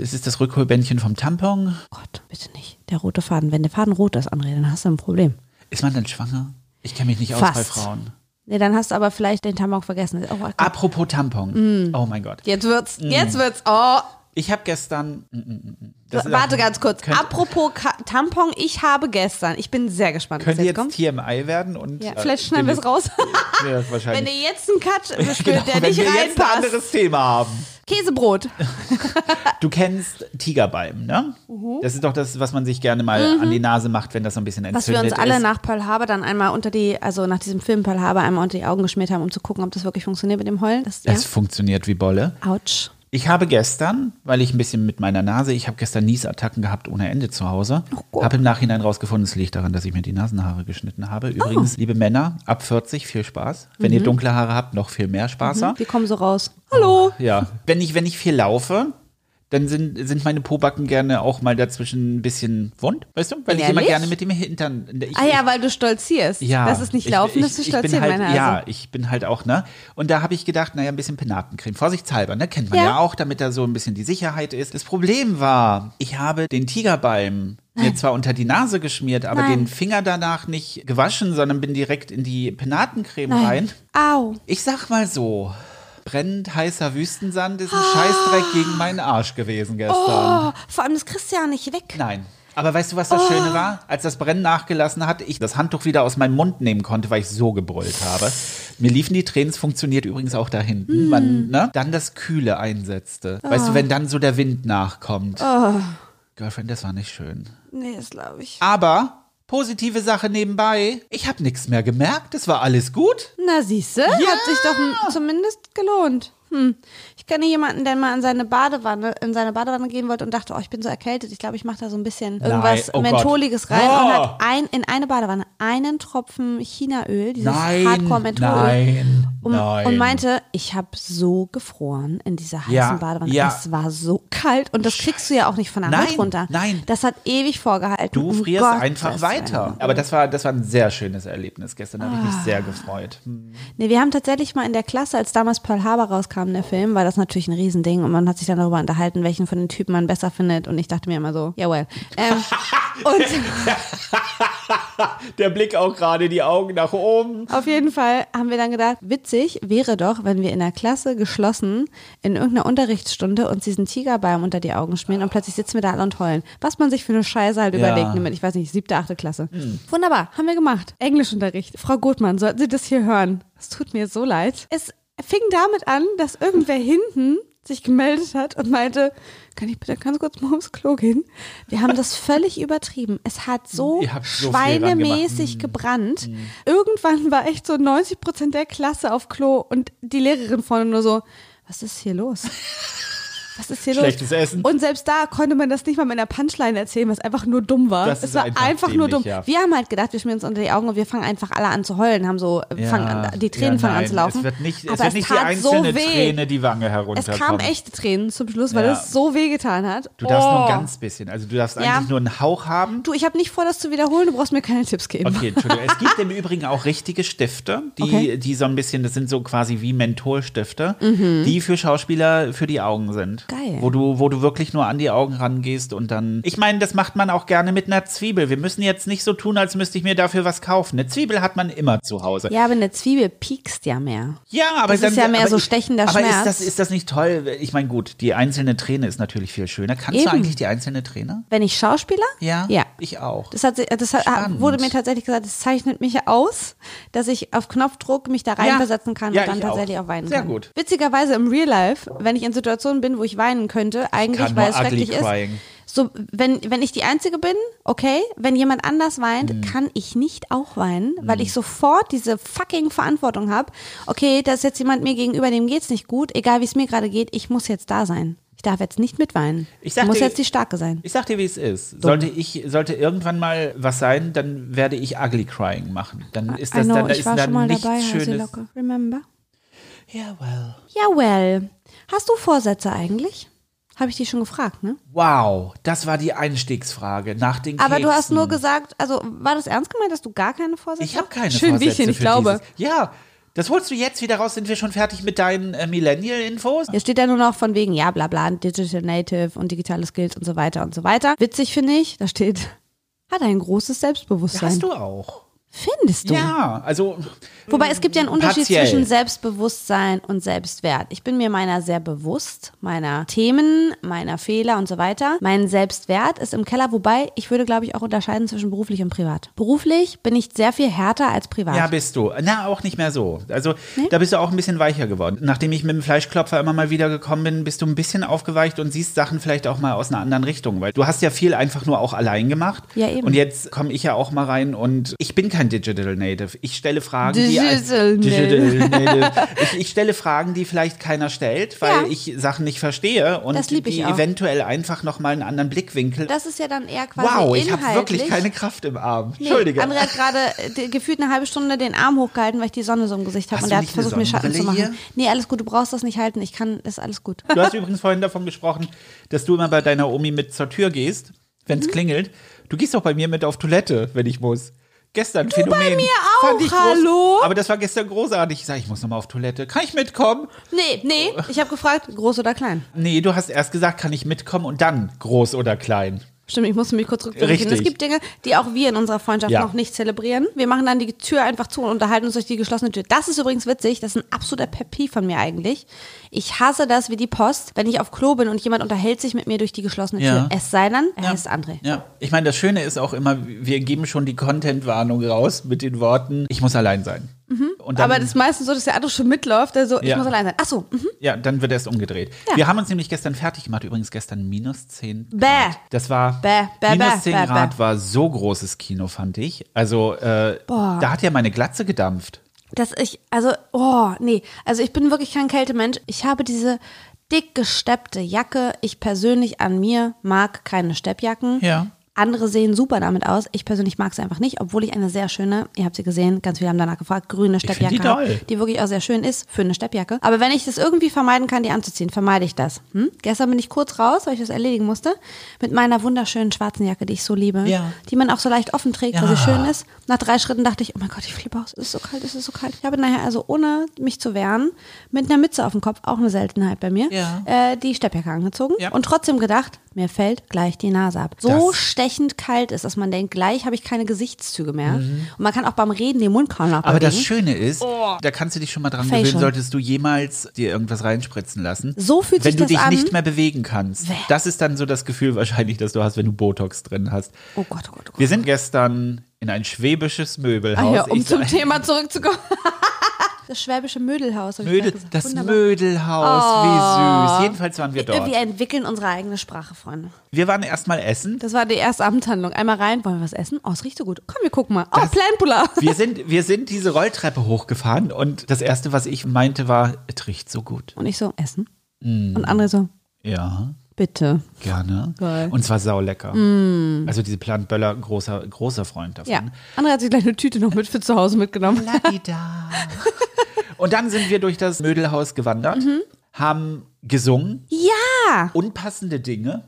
Es ist das Rückholbändchen vom Tampon. Gott, bitte nicht. Der rote Faden. Wenn der Faden rot ist, André, dann hast du ein Problem. Ist man denn schwanger? Ich kenne mich nicht aus Fast. bei Frauen. Nee, dann hast du aber vielleicht den Tampon vergessen. Oh. Apropos Tampon. Mm. Oh mein Gott. Jetzt wird's, jetzt wird's, oh. Ich habe gestern. mm, mm, mm. Ist Warte auch- ganz kurz. Könnt- Apropos Ka Tampon, ich habe gestern, ich bin sehr gespannt, was Könnte jetzt jetzt. TMI werden und. Ja, äh, vielleicht schneiden wir es raus. Wenn wahrscheinlich. ihr jetzt einen Cut spielt, Genau, der wenn nicht wir jetzt ein reinpasst. anderes Thema haben. Käsebrot. Du kennst Tigerbalm, ne? Mhm. Das ist doch das, was man sich gerne mal an die Nase macht, wenn das so ein bisschen Was entzündet wir uns alle ist. nach Pearl Harbor dann einmal unter die, also nach diesem Film Pearl Harbor einmal unter die Augen geschmiert haben, um zu gucken, ob das wirklich funktioniert mit dem Heulen. Das, ja. Es funktioniert wie Bolle. Autsch. Ich habe gestern, weil ich ein bisschen mit meiner Nase, ich habe gestern Niesattacken gehabt ohne Ende zu Hause. Oh habe im Nachhinein rausgefunden, es liegt daran, dass ich mir die Nasenhaare geschnitten habe. Oh. Übrigens, liebe Männer, ab 40 viel Spaß. Wenn Mhm. ihr dunkle Haare habt, noch viel mehr Spaß. Die kommen so raus. Hallo. Ja. Wenn ich, wenn ich viel laufe, dann sind, sind meine Pobacken gerne auch mal dazwischen ein bisschen wund, weißt du? Weil ich immer Ehrlich? gerne mit dem Hintern. Ich, Ah ja, weil du stolzierst. ja, Das ist nicht laufen, das ist ich, ich bin stolzieren, halt, meine Hase. Ja, ich bin halt auch, ne? Und da habe ich gedacht, naja, ein bisschen Penatencreme. Vorsichtshalber, ne? Kennt man Ja. ja. auch, damit da so ein bisschen die Sicherheit ist. Das Problem war, ich habe den Tigerbalm mir zwar unter die Nase geschmiert, aber Nein. den Finger danach nicht gewaschen, sondern bin direkt in die Penatencreme rein. Au. Ich sag mal so. Brennend heißer Wüstensand ist ein Ah. Scheißdreck gegen meinen Arsch gewesen gestern. Oh, vor allem, das kriegst du ja nicht weg. Nein. Aber weißt du, was das Oh. Schöne war? Als das Brennen nachgelassen hat, ich das Handtuch wieder aus meinem Mund nehmen konnte, weil ich so gebrüllt habe. Mir liefen die Tränen, es funktioniert übrigens auch da hinten. Hm. Man, ne? Dann das Kühle einsetzte. Weißt du, Oh. wenn dann so der Wind nachkommt. Girlfriend, das war nicht schön. Nee, das glaube ich. Aber positive Sache nebenbei, ich habe nichts mehr gemerkt, es war alles gut. Na, siehste, hat sich doch zumindest gelohnt. Hm. Ich kenne jemanden, der mal in seine Badewanne, in seine Badewanne gehen wollte und dachte, oh, ich bin so erkältet. Ich glaube, ich mache da so ein bisschen irgendwas oh Gott. Mentholiges rein Oh. und hat ein, in eine Badewanne einen Tropfen Chinaöl, dieses Nein, Hardcore-Mentholöl. nein, Um, nein. und meinte, ich habe so gefroren in dieser heißen Ja, Badewanne. ja. Es war so kalt und das kriegst du ja auch nicht von der Nein, runter. nein. Das hat ewig vorgehalten. Du Um frierst Gottes einfach weiter. Willen. Aber das war, das war ein sehr schönes Erlebnis gestern. Da habe ich mich Ah. sehr gefreut. Nee, wir haben tatsächlich mal in der Klasse, als damals Pearl Harbor rauskam, der Film, war das natürlich ein Riesending und man hat sich dann darüber unterhalten, welchen von den Typen man besser findet und ich dachte mir immer so, ja well. Ähm, und Der Blick auch gerade, die Augen nach oben. Auf jeden Fall haben wir dann gedacht, witzig wäre doch, wenn wir in der Klasse geschlossen in irgendeiner Unterrichtsstunde uns diesen Tigerbalm unter die Augen schmieren und plötzlich sitzen wir da alle und heulen. Was man sich für eine Scheiße halt Ja. überlegt, mit, ich weiß nicht, siebte, achte Klasse. Wunderbar, haben wir gemacht. Englischunterricht. Frau Gutmann, sollten Sie das hier hören? Es tut mir so leid. Es fing damit an, dass irgendwer hinten sich gemeldet hat und meinte, kann ich bitte ganz kurz mal aufs Klo gehen? Wir haben das völlig übertrieben. Es hat so so schweinemäßig gebrannt. Irgendwann war echt so 90 Prozent der Klasse auf Klo und die Lehrerin vorne nur so, was ist hier los? Was ist hier Schlechtes los? Essen. Und selbst da konnte man das nicht mal mit einer Punchline erzählen, was einfach nur dumm war. Das es war einfach einfach, nur dämlich, dumm. ja. Wir haben halt gedacht, wir schmieren uns unter die Augen und wir fangen einfach alle an zu heulen, haben so, äh, fangen an, die Tränen ja, fangen an zu laufen. Es wird nicht, es wird nicht die einzelne so. Träne die Wange Es herunterkommen. kamen echte Tränen zum Schluss, weil Ja. es so weh getan hat. Du darfst nur Oh. ein ganz bisschen. Also du darfst Ja. eigentlich nur einen Hauch haben. Du, ich habe nicht vor, das zu wiederholen, du brauchst mir keine Tipps geben. Okay, Entschuldigung. Es gibt im Übrigen auch richtige Stifte, die, Okay. die so ein bisschen, das sind so quasi wie Mentholstifte, die für Schauspieler für die Augen sind. Geil. Wo du, wo du wirklich nur an die Augen rangehst und dann. Ich meine, das macht man auch gerne mit einer Zwiebel. Wir müssen jetzt nicht so tun, als müsste ich mir dafür was kaufen. Eine Zwiebel hat man immer zu Hause. Ja, aber eine Zwiebel piekst ja mehr. Ja, aber Das dann, ist ja mehr aber so stechender aber Schmerz. ist das, ist das nicht toll? Ich meine, gut, die einzelne Träne ist natürlich viel schöner. Kannst Eben. du eigentlich die einzelne Träne? Wenn ich Schauspieler? Ja? Ja. Ich auch. Das, hat, das hat, wurde mir tatsächlich gesagt, es zeichnet mich aus, dass ich auf Knopfdruck mich da reinversetzen kann Ja, und dann ich auch. tatsächlich auch, weinen Sehr kann. gut. Witzigerweise im Real Life, wenn ich in Situationen bin, wo ich weinen könnte, eigentlich, weil es schrecklich crying. ist. So, wenn, wenn ich die Einzige bin, okay. Wenn jemand anders weint, Mhm. kann ich nicht auch weinen, weil ich sofort diese fucking Verantwortung habe. Okay, da ist jetzt jemand mir gegenüber, dem geht's nicht gut, egal wie es mir gerade geht, ich muss jetzt da sein. Ich darf jetzt nicht mitweinen. Ich sag muss dir- jetzt die Starke sein. Ich sag dir, wie es ist. Sollte ich, sollte irgendwann mal was sein, dann werde ich ugly crying machen. Dann ist I das know, dann, da ich ist war dann schon mal dabei, Schönes. Remember? Ja, well. Ja, well. Hast du Vorsätze eigentlich? Habe ich dich schon gefragt, ne? Wow, das war die Einstiegsfrage nach den Aber du hast nur gesagt, also war das ernst gemeint, dass du gar keine Vorsätze Ich habe hast? keine Schön, Vorsätze wie ich glaube. Dieses. Ja, das holst du jetzt wieder raus. Sind wir schon fertig mit deinen äh, Millennial-Infos? Hier steht ja nur noch von wegen, ja, bla bla, Digital Native und digitale Skills und so weiter und so weiter. Witzig finde ich, da steht, hat ein großes Selbstbewusstsein. Hast du auch. Findest du? Ja, also Wobei es gibt ja einen Unterschied Partiell. zwischen Selbstbewusstsein und Selbstwert. Ich bin mir meiner sehr bewusst, meiner Themen, meiner Fehler und so weiter. Mein Selbstwert ist im Keller, wobei ich würde, glaube ich, auch unterscheiden zwischen beruflich und privat. Beruflich bin ich sehr viel härter als privat. Ja, bist du. Na, auch nicht mehr so. Also, da bist du auch ein bisschen weicher geworden. Nachdem ich mit dem Fleischklopfer immer mal wieder gekommen bin, bist du ein bisschen aufgeweicht und siehst Sachen vielleicht auch mal aus einer anderen Richtung. Weil du hast ja viel einfach nur auch allein gemacht. Ja, eben. Und jetzt komme ich ja auch mal rein und ich bin kein Digital Native. Ich stelle Fragen, die. Digital Digital Native. Ich, ich stelle Fragen, die vielleicht keiner stellt, weil Ja. ich Sachen nicht verstehe und die auch. eventuell einfach nochmal einen anderen Blickwinkel. Das ist ja dann eher quasi wow, ich habe wirklich keine Kraft im Arm. Nee, Entschuldige. André hat gerade äh, gefühlt eine halbe Stunde den Arm hochgehalten, weil ich die Sonne so im Gesicht habe. Und du er hat versucht, mir Schatten zu machen. Nee, alles gut, du brauchst das nicht halten. Ich kann, ist alles gut. Du hast übrigens vorhin davon gesprochen, dass du immer bei deiner Omi mit zur Tür gehst, wenn Mhm. es klingelt. Du gehst auch bei mir mit auf Toilette, wenn ich muss. Gestern Phänomen. bei mir auch, groß- hallo? Aber das war gestern großartig. Ich sage, ich muss noch mal auf Toilette. Kann ich mitkommen? Nee, nee, ich habe gefragt, groß oder klein. Nee, du hast erst gesagt, kann ich mitkommen und dann groß oder klein. Stimmt, ich musste mich kurz. Richtig. Es gibt Dinge, die auch wir in unserer Freundschaft Ja. noch nicht zelebrieren. Wir machen dann die Tür einfach zu und unterhalten uns durch die geschlossene Tür. Das ist übrigens witzig. Das ist ein absoluter Peeve von mir eigentlich. Ich hasse das wie die Post, wenn ich auf Klo bin und jemand unterhält sich mit mir durch die geschlossene Ja. Tür. Es sei denn, er Ja. heißt André. Ja, ich meine, das Schöne ist auch immer, wir geben schon die Content-Warnung raus mit den Worten, ich muss allein sein. Und dann, Mhm. Aber das ist meistens so, dass der andere schon mitläuft, der so, ich Ja. muss allein sein. Ach so, mhm. ja, dann wird erst umgedreht. Ja. Wir haben uns nämlich gestern fertig gemacht, übrigens gestern minus 10 Bäh. Grad. Das war, Bäh, bäh, minus bäh, 10 bäh, Grad bäh. war so großes Kino, fand ich. Also, äh, da hat ja meine Glatze gedampft. dass ich, also, oh, nee, also ich bin wirklich kein Kältemensch. Ich habe diese dick gesteppte Jacke. Ich persönlich an mir mag keine Steppjacken. Ja. Andere sehen super damit aus. Ich persönlich mag sie einfach nicht, obwohl ich eine sehr schöne, ihr habt sie gesehen, ganz viele haben danach gefragt, grüne Steppjacke die toll. die wirklich auch sehr schön ist für eine Steppjacke. Aber wenn ich das irgendwie vermeiden kann, die anzuziehen, vermeide ich das. Hm? Gestern bin ich kurz raus, weil ich das erledigen musste, mit meiner wunderschönen schwarzen Jacke, die ich so liebe, Ja. die man auch so leicht offen trägt, weil Ja. sie schön ist. Nach drei Schritten dachte ich, oh mein Gott, ich flippe aus, es ist so kalt, es ist so kalt. Ich habe nachher also, ohne mich zu wehren, mit einer Mütze auf dem Kopf, auch eine Seltenheit bei mir, Ja. äh, die Steppjacke angezogen Ja. und trotzdem gedacht, mir fällt gleich die Nase ab. So Das- stechend kalt ist, dass man denkt, gleich habe ich keine Gesichtszüge mehr. Und man kann auch beim Reden den Mund kaum noch Mhm. Aber das. Schöne ist, da kannst du dich schon mal dran Facial. gewöhnen, solltest du jemals dir irgendwas reinspritzen lassen. So fühlt wenn sich du das dich an. nicht mehr bewegen kannst. Bäh. Das ist dann so das Gefühl wahrscheinlich, das du hast, wenn du Botox drin hast. Oh Gott, oh Gott, oh Gott. Wir sind gestern in ein schwäbisches Ah, Möbelhaus. ja, um Ich zum Thema zurückzukommen. Das schwäbische Mödelhaus. Mödel, das Wunderbar. Mödelhaus, wie süß. Jedenfalls waren wir dort. Wir entwickeln unsere eigene Sprache, Freunde. Wir waren erstmal essen. Das war die erste Abendhandlung. Einmal rein, wollen wir was essen? Oh, es riecht so gut. Komm, wir gucken mal. Oh, Planpula. Wir sind, wir sind diese Rolltreppe hochgefahren und das erste, was ich meinte, war, es riecht so gut. Und ich so, essen. Mm. Und andere so, Ja, bitte. gerne. Geil. Mm. Und zwar saulecker. Also diese Plant Böller, großer, großer Freund davon. Ja. Andere hat sich gleich eine Tüte noch mit für zu Hause mitgenommen. Ladida. Und dann sind wir durch das Mödelhaus gewandert, Mhm. haben gesungen, Ja, unpassende Dinge.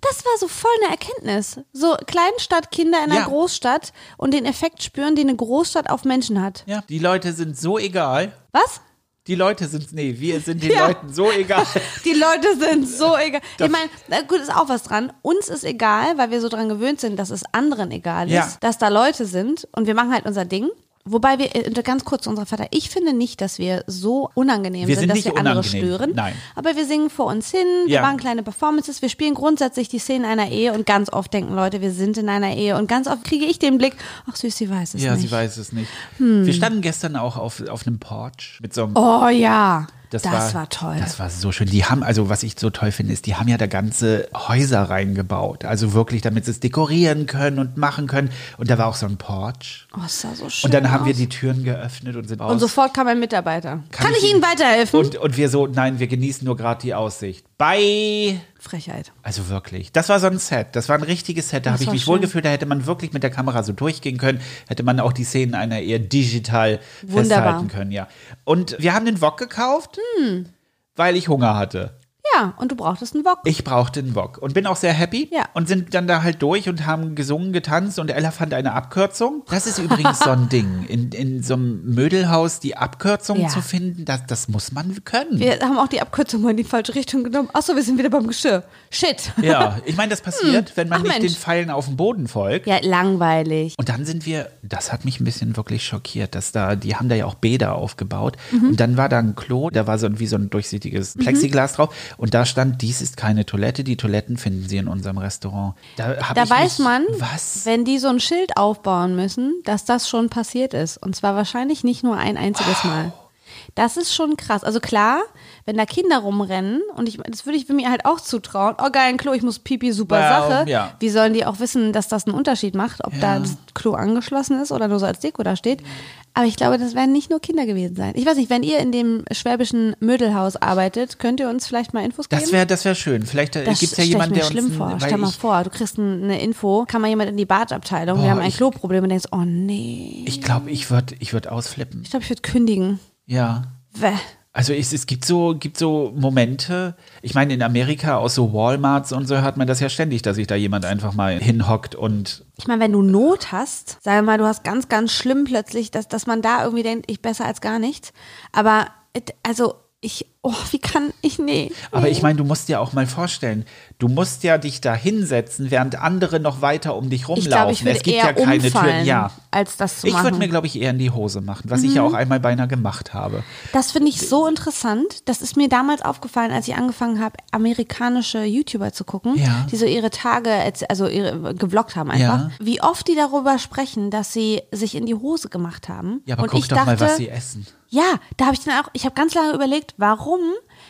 das war so voll eine Erkenntnis. So Kleinstadtkinder in einer Ja. Großstadt und den Effekt spüren, den eine Großstadt auf Menschen hat. Ja, die Leute sind so egal. Was? Die Leute sind, nee, wir sind den Ja. Leuten so egal. Die Leute sind so egal. Ich meine, gut, ist auch was dran. Uns ist egal, weil wir so dran gewöhnt sind, dass es anderen egal ist, Ja. dass da Leute sind und wir machen halt unser Ding. Wobei wir, äh, ganz kurz, unser Vater, ich finde nicht, dass wir so unangenehm Wir sind, sind dass wir andere unangenehm. stören. Nein. Aber wir singen vor uns hin, wir Ja. machen kleine Performances, wir spielen grundsätzlich die Szenen einer Ehe und ganz oft denken Leute, wir sind in einer Ehe und ganz oft kriege ich den Blick, ach süß, sie weiß es Ja, nicht. sie weiß es nicht. Wir standen gestern auch auf, auf einem Porch mit so einem Oh ja, Das, das, war, war, toll. Das war so schön. Die haben, also was ich so toll finde, ist, die haben ja da ganze Häuser reingebaut. Also wirklich, damit sie es dekorieren können und machen können. Und da war auch so ein Porch. oh, es sah so schön Und dann haben aus. wir die Türen geöffnet und sind raus. Und sofort kam ein Mitarbeiter. Kann, Kann ich ich Ihnen weiterhelfen? und, und wir so, nein, wir genießen nur gerade die Aussicht. Bye! Frechheit. Also wirklich. Das war so ein Set. Das war ein richtiges Set. Da habe ich mich schön. wohlgefühlt. Da hätte man wirklich mit der Kamera so durchgehen können. Hätte man auch die Szenen einer eher digital Wunderbar. festhalten können, ja. Und wir haben den Wok gekauft, Hm. weil ich Hunger hatte. Ja, und du brauchtest einen Wok. Ich brauchte einen Wok und bin auch sehr happy. Ja. Und sind dann da halt durch und haben gesungen, getanzt und Ella fand eine Abkürzung. Das ist übrigens so ein Ding. In, in so einem Mödelhaus die Abkürzung Ja. zu finden, das, das muss man können. Wir haben auch die Abkürzung mal in die falsche Richtung genommen. Achso, wir sind wieder beim Geschirr. Shit. ja, ich meine, das passiert, wenn man Hm. Ach, nicht Mensch. den Pfeilen auf dem Boden folgt. Ja, langweilig. Und dann sind wir, das hat mich ein bisschen wirklich schockiert, dass da, die haben da ja auch Bäder aufgebaut. Mhm. Und dann war da ein Klo, da war so ein, wie so ein durchsichtiges Plexiglas drauf. Und da stand, dies ist keine Toilette, die Toiletten finden Sie in unserem Restaurant. Da, Da weiß mich, man, was? wenn die so ein Schild aufbauen müssen, dass das schon passiert ist. Und zwar wahrscheinlich nicht nur ein einziges Mal. Das ist schon krass. Also klar, wenn da Kinder rumrennen und ich, das würde ich mir halt auch zutrauen. Oh geil, ein Klo, ich muss pipi, super Well, Sache. ja. Wie sollen die auch wissen, dass das einen Unterschied macht, ob da Ja. das Klo angeschlossen ist oder nur so als Deko da steht? Aber ich glaube, das werden nicht nur Kinder gewesen sein. Ich weiß nicht, wenn ihr in dem schwäbischen Mödelhaus arbeitet, könnt ihr uns vielleicht mal Infos geben? Das wäre das wär schön. Vielleicht Das gibt es ja jemanden, der schlimm uns. vor. Stell mal vor, du kriegst ein- eine Info, kann mal jemand in die Badabteilung, Boah, wir haben ein ich- Kloproblem und denkst, oh nee. Ich glaube, ich würde ich würd ausflippen. Ich glaube, ich würde kündigen. Ja. Wäh. Also es, es gibt so gibt so Momente. Ich meine in Amerika aus so Walmarts und so hört man das ja ständig, dass sich da jemand einfach mal hinhockt und Ich meine, wenn du Not hast, wir mal, du hast ganz, ganz schlimm plötzlich, dass, dass man da irgendwie denkt, ich besser als gar nichts. Aber, also, ich, oh, wie kann ich, nee. Aber nee. ich meine, du musst dir auch mal vorstellen, du musst ja dich da hinsetzen, während andere noch weiter um dich rumlaufen. ich glaube, ich es gibt ja keine Türen. Ja. als das zu Ich. Mhm. würde mir, glaube ich, eher in die Hose machen, was ich ja auch einmal beinahe gemacht habe. Das finde ich so interessant. Das ist mir damals aufgefallen, als ich angefangen habe, amerikanische YouTuber zu gucken, Ja. die so ihre Tage, also ihre, gevloggt haben einfach. Ja. Wie oft die darüber sprechen, dass sie sich in die Hose gemacht haben. Ja, aber Und guck ich doch dachte, mal, was sie essen. Ja, da habe ich dann auch, ich habe ganz lange überlegt, warum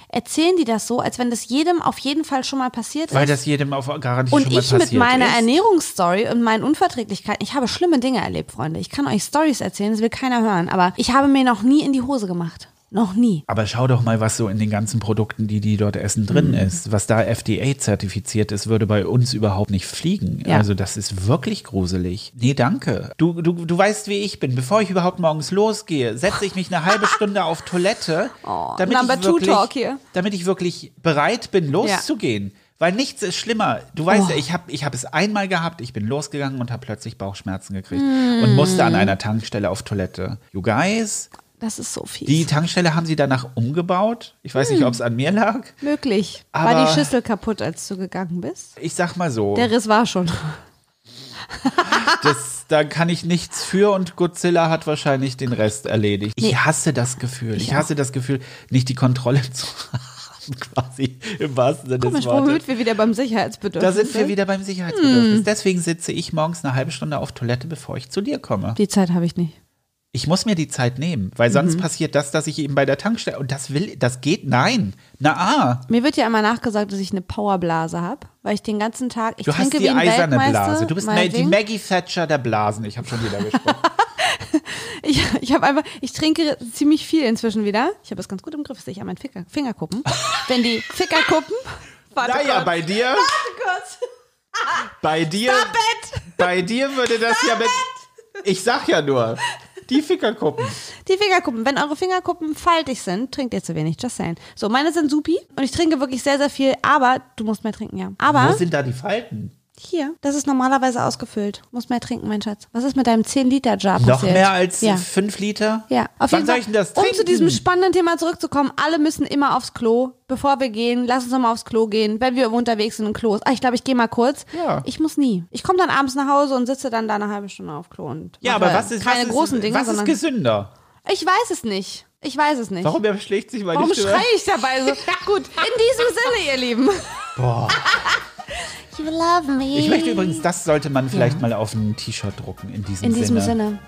erzählen die das so, als wenn das jedem auf jeden Fall schon mal passiert Weil ist. das jedem auf Garantie Und schon mal ich passiert mit meiner ist. Ernährungsstory und meinen Unverträglichkeiten, ich habe schlimme Dinge erlebt, Freunde. Ich kann euch Stories erzählen, das will keiner hören, aber ich habe mir noch nie in die Hose gemacht. Noch nie. Aber schau doch mal, was so in den ganzen Produkten, die die dort essen, drin Mhm. ist. Was da FDA-zertifiziert ist, würde bei uns überhaupt nicht fliegen. Ja. Also das ist wirklich gruselig. Nee, danke. Du, du, du weißt, wie ich bin. Bevor ich überhaupt morgens losgehe, setze ich mich eine halbe Stunde auf Toilette, damit, Number ich wirklich, damit ich wirklich bereit bin, loszugehen. Weil nichts ist schlimmer. Du weißt Oh. ja, ich habe ich hab es einmal gehabt, ich bin losgegangen und habe plötzlich Bauchschmerzen gekriegt und musste an einer Tankstelle auf Toilette. You guys, Das ist so fies. Die Tankstelle haben sie danach umgebaut. Ich weiß Hm. nicht, ob es an mir lag. Möglich. War Aber- die Schüssel kaputt, als du gegangen bist? Ich sag mal so, Der Riss war schon. das, da kann ich nichts für und Godzilla hat wahrscheinlich den Rest erledigt. Ich hasse das Gefühl. Ich, Ich hasse das Gefühl, nicht die Kontrolle zu haben, quasi im wahrsten Sinne Komisch, des Wortes. womit wir wieder beim Sicherheitsbedürfnis Da sind wir wieder beim Sicherheitsbedürfnis. Hm. Deswegen sitze ich morgens eine halbe Stunde auf Toilette, bevor ich zu dir komme. Die Zeit habe ich nicht. Ich muss mir die Zeit nehmen, weil Mhm. sonst passiert das, dass ich eben bei der Tankstelle und das will, das geht, nein. Na ah, Mir wird ja einmal nachgesagt, dass ich eine Powerblase habe, weil ich den ganzen Tag, ich du hast trinke die wie ein eiserne Blase. Du bist ne, die. Maggie Thatcher der Blasen. Ich habe schon wieder gesprochen. Ich, ich habe einfach, ich trinke ziemlich viel inzwischen wieder. Ich habe es ganz gut im Griff, sehe ich an meinen Finger, Fingerkuppen. Wenn die Fingerkuppen. Warte naja, kurz. bei dir, Warte kurz. bei dir, Stop it! bei dir würde das ja mit. Ich sag ja nur, die Fickerkuppen. Die Fingerkuppen. Wenn eure Fingerkuppen faltig sind, trinkt ihr zu wenig. Just saying. So, meine sind supi und ich trinke wirklich sehr, sehr viel. Aber du musst mehr trinken, ja. Aber Wo sind da die Falten? Hier, das ist normalerweise ausgefüllt. Musst mehr trinken, mein Schatz. Was ist mit deinem 10-Liter-Jar Noch passiert? mehr als ja. fünf Liter? Ja, auf Wann jeden soll Fall. ich denn das um trinken? zu diesem spannenden Thema zurückzukommen, alle müssen immer aufs Klo. Bevor wir gehen, lass uns noch mal aufs Klo gehen. Wenn wir unterwegs sind, ein Klo. ist- Ah, ich glaube, ich gehe mal kurz. Ja. Ich muss nie. Ich komme dann abends nach Hause und sitze dann da eine halbe Stunde auf Klo und ja, aber was ist, keine was ist, großen Dinge, was ist gesünder? ich weiß es nicht. Ich weiß es nicht. Warum überschlägt sich meine Warum Stimme? schreie ich dabei so? Gut, in diesem Sinne, ihr Lieben. Boah. You love me. Ich möchte übrigens, das sollte man vielleicht mal auf ein T-Shirt drucken, in diesem In Sinne. diesem Sinne.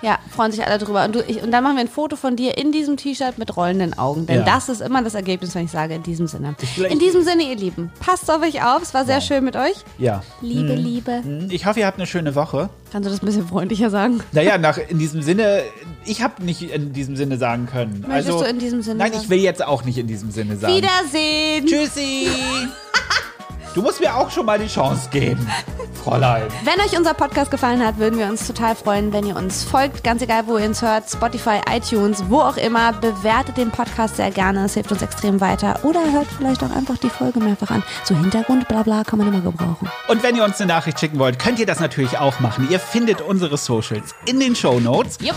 Ja, freuen sich alle drüber. Und, du, ich, und dann machen wir ein Foto von dir in diesem T-Shirt mit rollenden Augen. Denn Ja. das ist immer das Ergebnis, wenn ich sage, in diesem Sinne. In diesem Sinne, ihr Lieben, passt auf euch auf. Es war sehr schön mit euch. Ja. Liebe, Liebe. Ich hoffe, ihr habt eine schöne Woche. Kannst du das ein bisschen freundlicher sagen? Naja, nach, in diesem Sinne, ich habe nicht in diesem Sinne sagen können. Möchtest also, du in diesem Sinne Nein, sagen? ich will jetzt auch nicht in diesem Sinne sagen. Wiedersehen. Tschüssi. Du musst mir auch schon mal die Chance geben, Fräulein. Wenn euch unser Podcast gefallen hat, würden wir uns total freuen, wenn ihr uns folgt. Ganz egal, wo ihr uns hört. Spotify, iTunes, wo auch immer. Bewertet den Podcast sehr gerne. Es hilft uns extrem weiter. Oder hört vielleicht auch einfach die Folge mehrfach an. So Hintergrund, bla bla, kann man immer gebrauchen. Und wenn ihr uns eine Nachricht schicken wollt, könnt ihr das natürlich auch machen. Ihr findet unsere Socials in den Show Notes. Jupp.